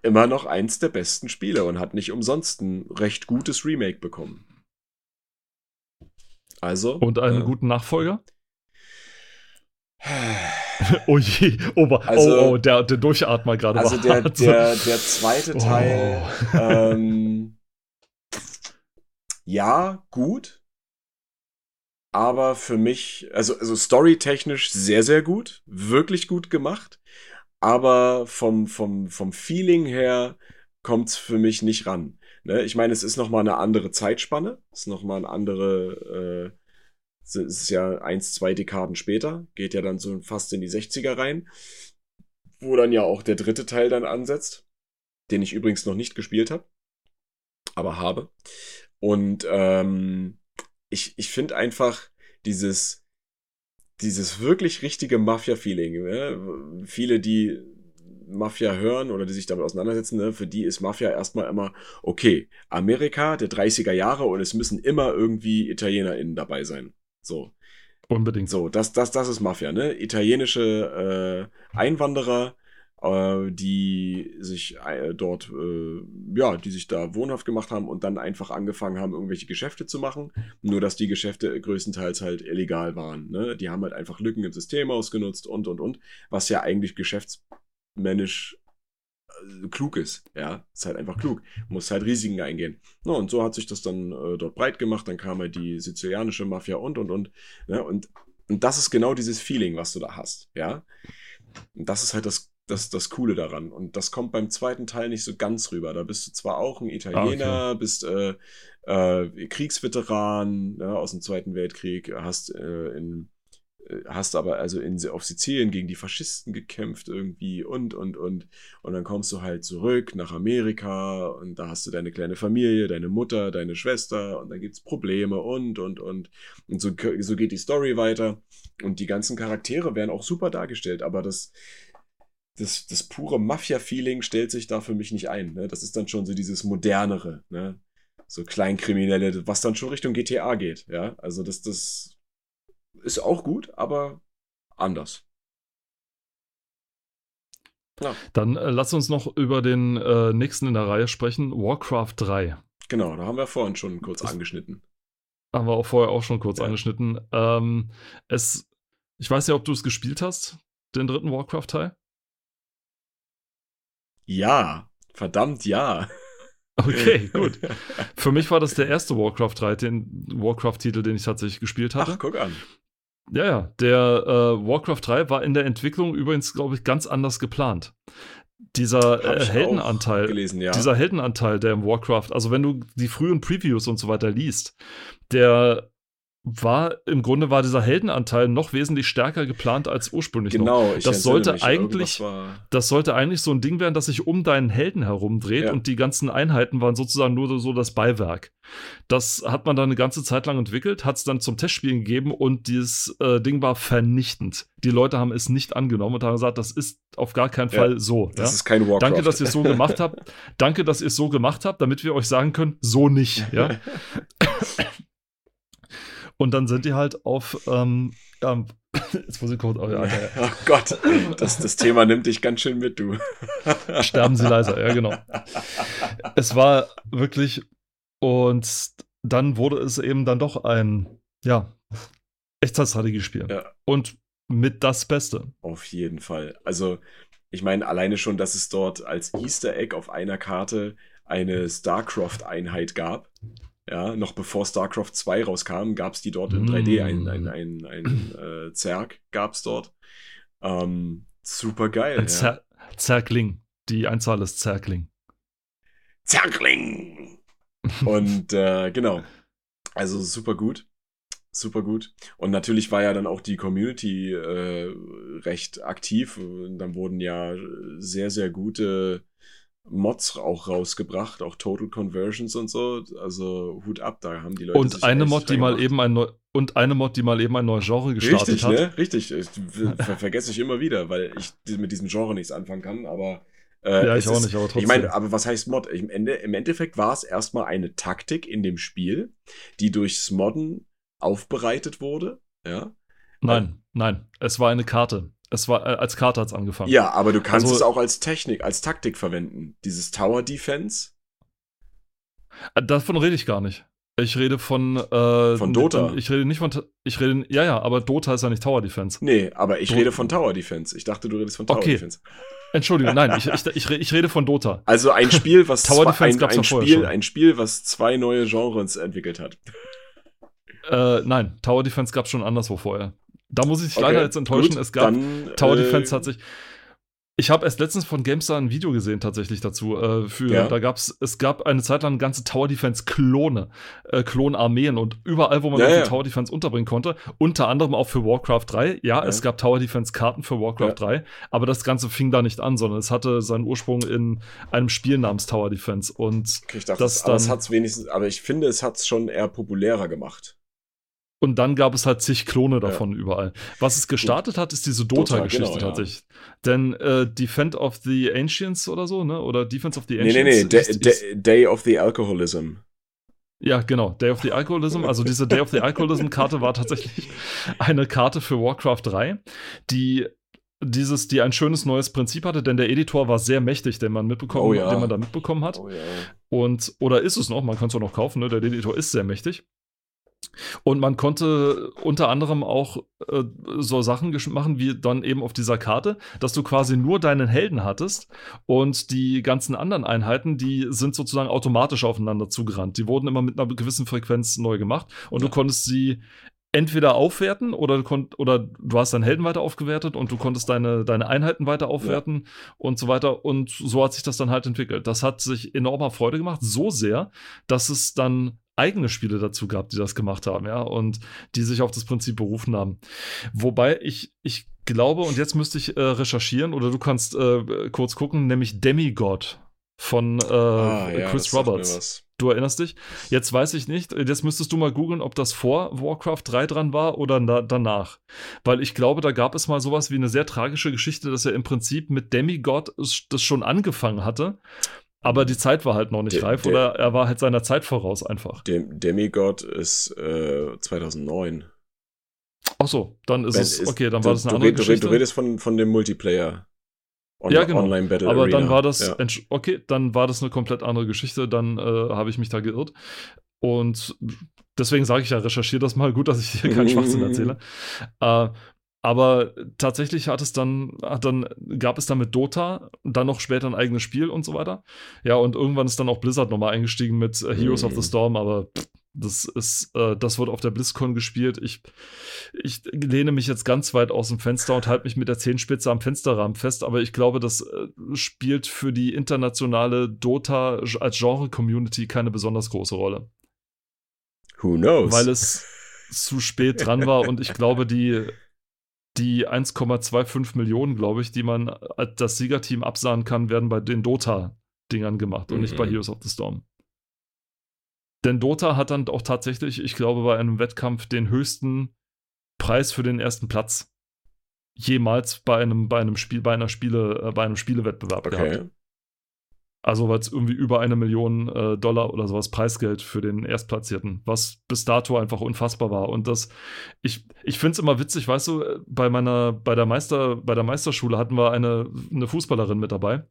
immer noch eins der besten Spiele und hat nicht umsonst ein recht gutes Remake bekommen. Also. Und einen äh, guten Nachfolger? Oh je, oh, wa- Also- oh, oh der, der Durchatmer gerade Also war der, der, der zweite Teil, Oh. ähm, ja, gut. Aber für mich, also, also storytechnisch sehr, sehr gut. Wirklich gut gemacht. Aber vom, vom, vom Feeling her kommt's für mich nicht ran. Ne? Ich meine, es ist nochmal eine andere Zeitspanne. Es ist nochmal eine andere, äh, es ist ja eins, zwei Dekaden später. Geht ja dann so fast in die 60er rein. Wo dann ja auch der dritte Teil dann ansetzt. Den ich übrigens noch nicht gespielt habe. Aber habe. Und ähm, ich, ich finde einfach dieses, dieses wirklich richtige Mafia-Feeling. Ne? Viele, die Mafia hören oder die sich damit auseinandersetzen, ne? für die ist Mafia erstmal immer, okay, Amerika der 30er Jahre und es müssen immer irgendwie ItalienerInnen dabei sein. So. Unbedingt. So, das, das, das ist Mafia, ne? Italienische äh, Einwanderer, äh, die sich äh, dort, äh, ja, die sich da wohnhaft gemacht haben und dann einfach angefangen haben, irgendwelche Geschäfte zu machen. Nur, dass die Geschäfte größtenteils halt illegal waren, ne? Die haben halt einfach Lücken im System ausgenutzt und, und, und, was ja eigentlich geschäftsmännisch klug ist, ja, ist halt einfach klug, muss halt Risiken eingehen. No, und so hat sich das dann äh, dort breit gemacht, dann kam halt die sizilianische Mafia und, und, und, ne? und, und das ist genau dieses Feeling, was du da hast, ja. Und das ist halt das, das, das Coole daran. Und das kommt beim zweiten Teil nicht so ganz rüber. Da bist du zwar auch ein Italiener, bist äh, äh, Kriegsveteran ne, aus dem Zweiten Weltkrieg, hast äh, in, äh, hast aber also in, auf Sizilien gegen die Faschisten gekämpft irgendwie und, und, und. Und dann kommst du halt zurück nach Amerika und da hast du deine kleine Familie, deine Mutter, deine Schwester und dann gibt's Probleme und, und, und. Und so, so geht die Story weiter. Und die ganzen Charaktere werden auch super dargestellt, aber das, das, das pure Mafia-Feeling stellt sich da für mich nicht ein. Ne? Das ist dann schon so dieses modernere, ne? So Kleinkriminelle, was dann schon Richtung GTA geht, ja. Also das, das ist auch gut, aber anders. Ja. Dann äh, lass uns noch über den äh, nächsten in der Reihe sprechen, Warcraft 3. Genau, da haben wir vorhin schon kurz das angeschnitten. Haben wir auch vorher auch schon kurz ja. angeschnitten. Ähm, es, ich weiß ja, ob du es gespielt hast, den dritten Warcraft-Teil. Ja, verdammt ja. Okay, gut. Für mich war das der erste Warcraft 3, den Warcraft-Titel, den ich tatsächlich gespielt hatte. Ach, guck an. Ja, ja. Der äh, Warcraft 3 war in der Entwicklung übrigens, glaube ich, ganz anders geplant. Dieser äh, Heldenanteil, gelesen, ja. dieser Heldenanteil, der im Warcraft, also wenn du die frühen Previews und so weiter liest, der war im Grunde war dieser Heldenanteil noch wesentlich stärker geplant als ursprünglich. Genau, noch. das sollte mich, eigentlich, das sollte eigentlich so ein Ding werden, das sich um deinen Helden herumdreht ja. und die ganzen Einheiten waren sozusagen nur so das Beiwerk. Das hat man dann eine ganze Zeit lang entwickelt, hat es dann zum Testspielen gegeben und dieses äh, Ding war vernichtend. Die Leute haben es nicht angenommen und haben gesagt, das ist auf gar keinen Fall so. Das ja? ist kein Warcraft. Danke, dass ihr es so gemacht habt. Danke, dass ihr es so gemacht habt, damit wir euch sagen können, so nicht. Ja. Und dann sind die halt auf, ähm, ähm, jetzt muss ich kurz, oh, ja, ja. oh Gott, das, das Thema nimmt dich ganz schön mit, du. Sterben sie leiser, ja, genau. Es war wirklich, und dann wurde es eben dann doch ein, ja, Echtzeitstrategiespiel. Ja. Und mit das Beste. Auf jeden Fall. Also, ich meine, alleine schon, dass es dort als Easter Egg auf einer Karte eine StarCraft-Einheit gab. Ja, noch bevor StarCraft 2 rauskam, gab es die dort in 3D. Ein, ein, ein, ein äh, Zerg gab es dort. Ähm, super geil. Ein Zer Zergling. Die Einzahl ist Zergling. Zergling! Und äh, genau. Also super gut. Super gut. Und natürlich war ja dann auch die Community äh, recht aktiv. Und dann wurden ja sehr, sehr gute Mods auch rausgebracht, auch Total Conversions und so. Also Hut ab, da haben die Leute. Und eine Mod, die mal eben ein neu und eine Mod, die mal eben ein neues Genre gestartet Richtig, hat. Ne? Richtig, ich, ver vergesse ich immer wieder, weil ich mit diesem Genre nichts anfangen kann, aber. Äh, ja, ich auch ist, nicht, aber trotzdem. Ich meine, aber was heißt Mod? Im, Ende, im Endeffekt war es erstmal eine Taktik in dem Spiel, die durchs Modden aufbereitet wurde. Ja. Nein, nein, es war eine Karte. Es war äh, als Karte hat's angefangen. Ja, aber du kannst also, es auch als Technik, als Taktik verwenden. Dieses Tower Defense. Äh, davon rede ich gar nicht. Ich rede von äh, von Dota. Ich rede nicht von ich rede ja ja, aber Dota ist ja nicht Tower Defense. Nee, aber ich Do rede von Tower Defense. Ich dachte, du redest von Tower okay. Defense. Entschuldigung, nein, ich, ich, ich, rede von Dota. Also ein Spiel, was Tower zwei, Defense ein, ein Spiel, ein Spiel, was zwei neue Genres entwickelt hat. Äh, nein, Tower Defense gab es schon anderswo vorher. Da muss ich dich okay, leider jetzt enttäuschen. Gut, es gab dann, Tower äh, Defense hat sich. Ich habe erst letztens von GameStar ein Video gesehen tatsächlich dazu. Äh, für ja. da gab's es gab eine Zeit lang ganze Tower Defense Klone, äh, Klonarmeen und überall, wo man ja, ja. Tower Defense unterbringen konnte, unter anderem auch für Warcraft 3. Ja, es gab Tower Defense Karten für Warcraft 3, aber das Ganze fing da nicht an, sondern es hatte seinen Ursprung in einem Spiel namens Tower Defense und okay, ich dachte, das, das aber es hat's wenigstens, aber ich finde, es hat's schon eher populärer gemacht. Und dann gab es halt zig Klone davon ja. überall. Was es gestartet hat, ist diese Dota-Geschichte genau, tatsächlich. Ja. Denn äh, Defend of the Ancients oder so, ne? Oder Defense of the Ancients. Nee, nee, nee, ist, ist, Day of the Alcoholism. Ja, genau. Day of the Alcoholism. Also diese Day of the Alcoholism-Karte war tatsächlich eine Karte für Warcraft 3, die dieses, die ein schönes neues Prinzip hatte, denn der Editor war sehr mächtig, den man mitbekommen, oh, ja. den man da mitbekommen hat. Oh, ja. Und, oder ist es noch, man kann es auch noch kaufen, ne? Der Editor ist sehr mächtig. Und man konnte unter anderem auch äh, so Sachen machen, wie dann eben auf dieser Karte, dass du quasi nur deinen Helden hattest und die ganzen anderen Einheiten, die sind sozusagen automatisch aufeinander zugerannt. Die wurden immer mit einer gewissen Frequenz neu gemacht und ja. du konntest sie entweder aufwerten oder, oder du hast deinen Helden weiter aufgewertet und du konntest deine, deine Einheiten weiter aufwerten ja. und so weiter. Und so hat sich das dann halt entwickelt. Das hat sich enormer Freude gemacht, so sehr, dass es dann eigene Spiele dazu gab, die das gemacht haben, ja, und die sich auf das Prinzip berufen haben. Wobei ich, ich glaube, und jetzt müsste ich äh, recherchieren oder du kannst äh, kurz gucken, nämlich Demigod von äh, ah, ja, Chris Roberts. Du erinnerst dich? Jetzt weiß ich nicht. Jetzt müsstest du mal googeln, ob das vor Warcraft 3 dran war oder da, danach. Weil ich glaube, da gab es mal sowas wie eine sehr tragische Geschichte, dass er im Prinzip mit Demigod das schon angefangen hatte. Aber die Zeit war halt noch nicht de, reif de, oder er war halt seiner Zeit voraus einfach. Dem, Demigod ist äh, 2009. Ach so, dann ist Wenn, es, okay, dann war das eine andere Geschichte. Du redest von, von dem Multiplayer. On ja, genau. Online Battle Aber Arena. dann war das, ja. okay, dann war das eine komplett andere Geschichte, dann äh, habe ich mich da geirrt. Und deswegen sage ich ja, recherchiere das mal. Gut, dass ich hier keinen Schwachsinn erzähle. Äh, aber tatsächlich hat es dann, hat dann, gab es dann mit Dota dann noch später ein eigenes Spiel und so weiter. Ja, und irgendwann ist dann auch Blizzard nochmal eingestiegen mit äh, Heroes mm. of the Storm, aber pff, das ist, äh, das wird auf der BlizzCon gespielt. Ich, ich lehne mich jetzt ganz weit aus dem Fenster und halte mich mit der Zehenspitze am Fensterrahmen fest, aber ich glaube, das äh, spielt für die internationale Dota als Genre-Community keine besonders große Rolle. Who knows? Weil es zu spät dran war und ich glaube, die, die 1,25 Millionen, glaube ich, die man als das Siegerteam absahen kann, werden bei den Dota-Dingern gemacht und mhm. nicht bei mhm. Heroes of the Storm. Denn Dota hat dann auch tatsächlich, ich glaube, bei einem Wettkampf den höchsten Preis für den ersten Platz jemals bei einem, bei einem Spiel, bei einer Spiele, äh, bei einem Spielewettbewerb okay. gehabt. Also weil es irgendwie über eine Million äh, Dollar oder sowas Preisgeld für den Erstplatzierten, was bis dato einfach unfassbar war. Und das, ich, ich finde es immer witzig, weißt du, bei meiner, bei der Meister, bei der Meisterschule hatten wir eine, eine Fußballerin mit dabei.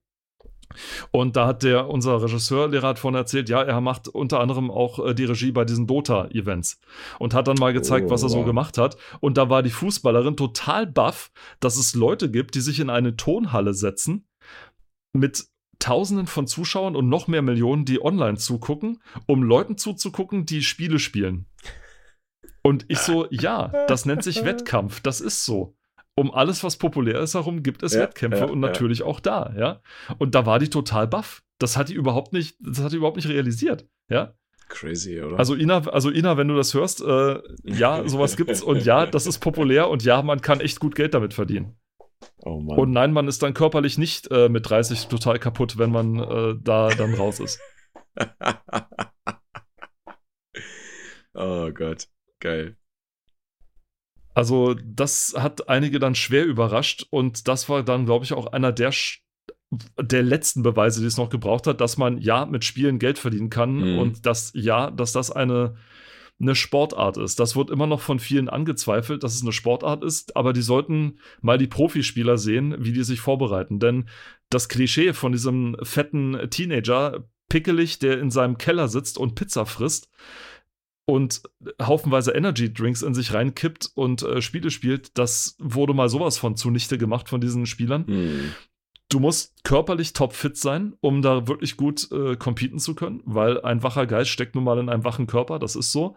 Und da hat der, unser Regisseurlehrer hat vorhin erzählt, ja, er macht unter anderem auch äh, die Regie bei diesen Dota-Events und hat dann mal gezeigt, oh, was er wow. so gemacht hat. Und da war die Fußballerin total baff, dass es Leute gibt, die sich in eine Tonhalle setzen mit Tausenden von Zuschauern und noch mehr Millionen, die online zugucken, um Leuten zuzugucken, die Spiele spielen. Und ich so, ja, das nennt sich Wettkampf, das ist so um alles, was populär ist herum, gibt es ja, Wettkämpfe ja, und natürlich ja. auch da, ja. Und da war die total baff. Das hat die überhaupt nicht, das hat die überhaupt nicht realisiert, ja. Crazy, oder? Also Ina, also Ina, wenn du das hörst, äh, ja, sowas gibt's und ja, das ist populär und ja, man kann echt gut Geld damit verdienen. Oh Mann. Und nein, man ist dann körperlich nicht äh, mit 30 total kaputt, wenn man äh, da dann raus ist. oh Gott, geil. Also, das hat einige dann schwer überrascht und das war dann, glaube ich, auch einer der, der letzten Beweise, die es noch gebraucht hat, dass man ja mit Spielen Geld verdienen kann mhm. und dass ja, dass das eine, eine Sportart ist. Das wird immer noch von vielen angezweifelt, dass es eine Sportart ist, aber die sollten mal die Profispieler sehen, wie die sich vorbereiten. Denn das Klischee von diesem fetten Teenager, pickelig, der in seinem Keller sitzt und Pizza frisst, und haufenweise Energy Drinks in sich reinkippt und äh, Spiele spielt, das wurde mal sowas von zunichte gemacht von diesen Spielern. Hm. Du musst körperlich topfit sein, um da wirklich gut äh, competen zu können, weil ein wacher Geist steckt nun mal in einem wachen Körper, das ist so.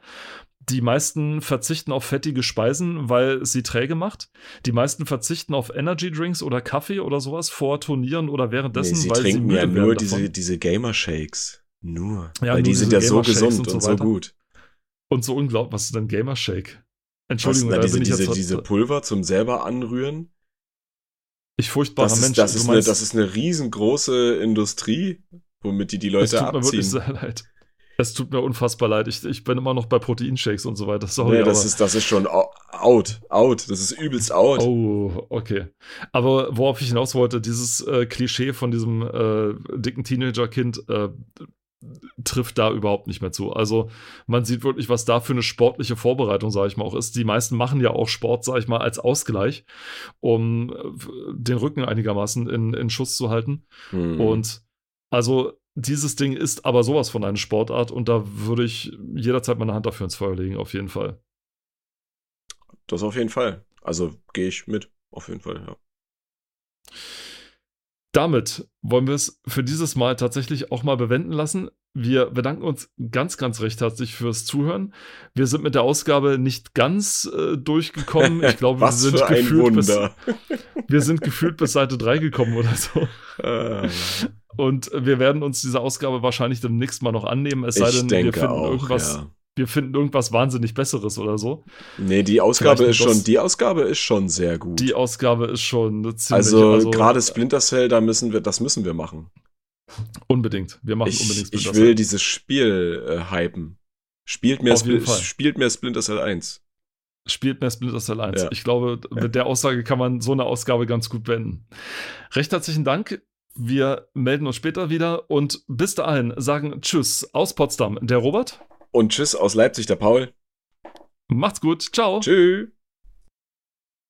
Die meisten verzichten auf fettige Speisen, weil es sie träge macht. Die meisten verzichten auf Energy Drinks oder Kaffee oder sowas vor Turnieren oder währenddessen, nee, sie weil trinken sie ja nur diese, diese Gamer Shakes. Nur. Ja, weil nur die sind ja so gesund und, so, und so gut. Und so unglaublich, was ist denn Gamer Shake? Entschuldigung, was, na, diese, diese, diese Pulver zum selber anrühren. Ich furchtbarer das ist, Mensch. Das ist, eine, das ist eine riesengroße Industrie, womit die die Leute es tut abziehen. Mir wirklich sehr leid. Es tut mir unfassbar leid. Ich, ich bin immer noch bei Proteinshakes und so weiter. Sorry, nee, das, ist, das ist schon out. Out. Das ist übelst out. Oh, okay. Aber worauf ich hinaus wollte, dieses äh, Klischee von diesem äh, dicken Teenager-Kind, äh, trifft da überhaupt nicht mehr zu. Also man sieht wirklich, was da für eine sportliche Vorbereitung, sage ich mal, auch ist. Die meisten machen ja auch Sport, sage ich mal, als Ausgleich, um äh, den Rücken einigermaßen in, in Schuss zu halten. Mhm. Und also dieses Ding ist aber sowas von einer Sportart und da würde ich jederzeit meine Hand dafür ins Feuer legen, auf jeden Fall. Das auf jeden Fall. Also gehe ich mit, auf jeden Fall, ja damit wollen wir es für dieses Mal tatsächlich auch mal bewenden lassen. Wir bedanken uns ganz, ganz recht herzlich fürs Zuhören. Wir sind mit der Ausgabe nicht ganz äh, durchgekommen. Ich glaube, wir sind gefühlt bis, wir sind gefühlt bis Seite 3 gekommen oder so. Äh. Und wir werden uns diese Ausgabe wahrscheinlich demnächst mal noch annehmen, es sei Ich denn, denke wir finden auch, irgendwas, ja. Wir finden irgendwas wahnsinnig Besseres oder so. Nee, die Ausgabe ist schon, die Ausgabe ist schon sehr gut. Die Ausgabe ist schon ziemlich, also, gerade Splinter Cell, da müssen wir, das müssen wir machen. unbedingt. Wir machen Ich, unbedingt ich Splinter will Cell. dieses Spiel äh, hypen. Spielt mehr, Spl spielt mehr Splinter Cell 1. Spielt mehr Splinter Cell 1. Ja. Ich glaube, mit der Aussage kann man so eine Ausgabe ganz gut beenden. Recht herzlichen Dank. Wir melden uns später wieder und bis dahin sagen Tschüss aus Potsdam, der Robert. Und tschüss aus Leipzig, der Paul. Macht's gut. Ciao. Tschüss.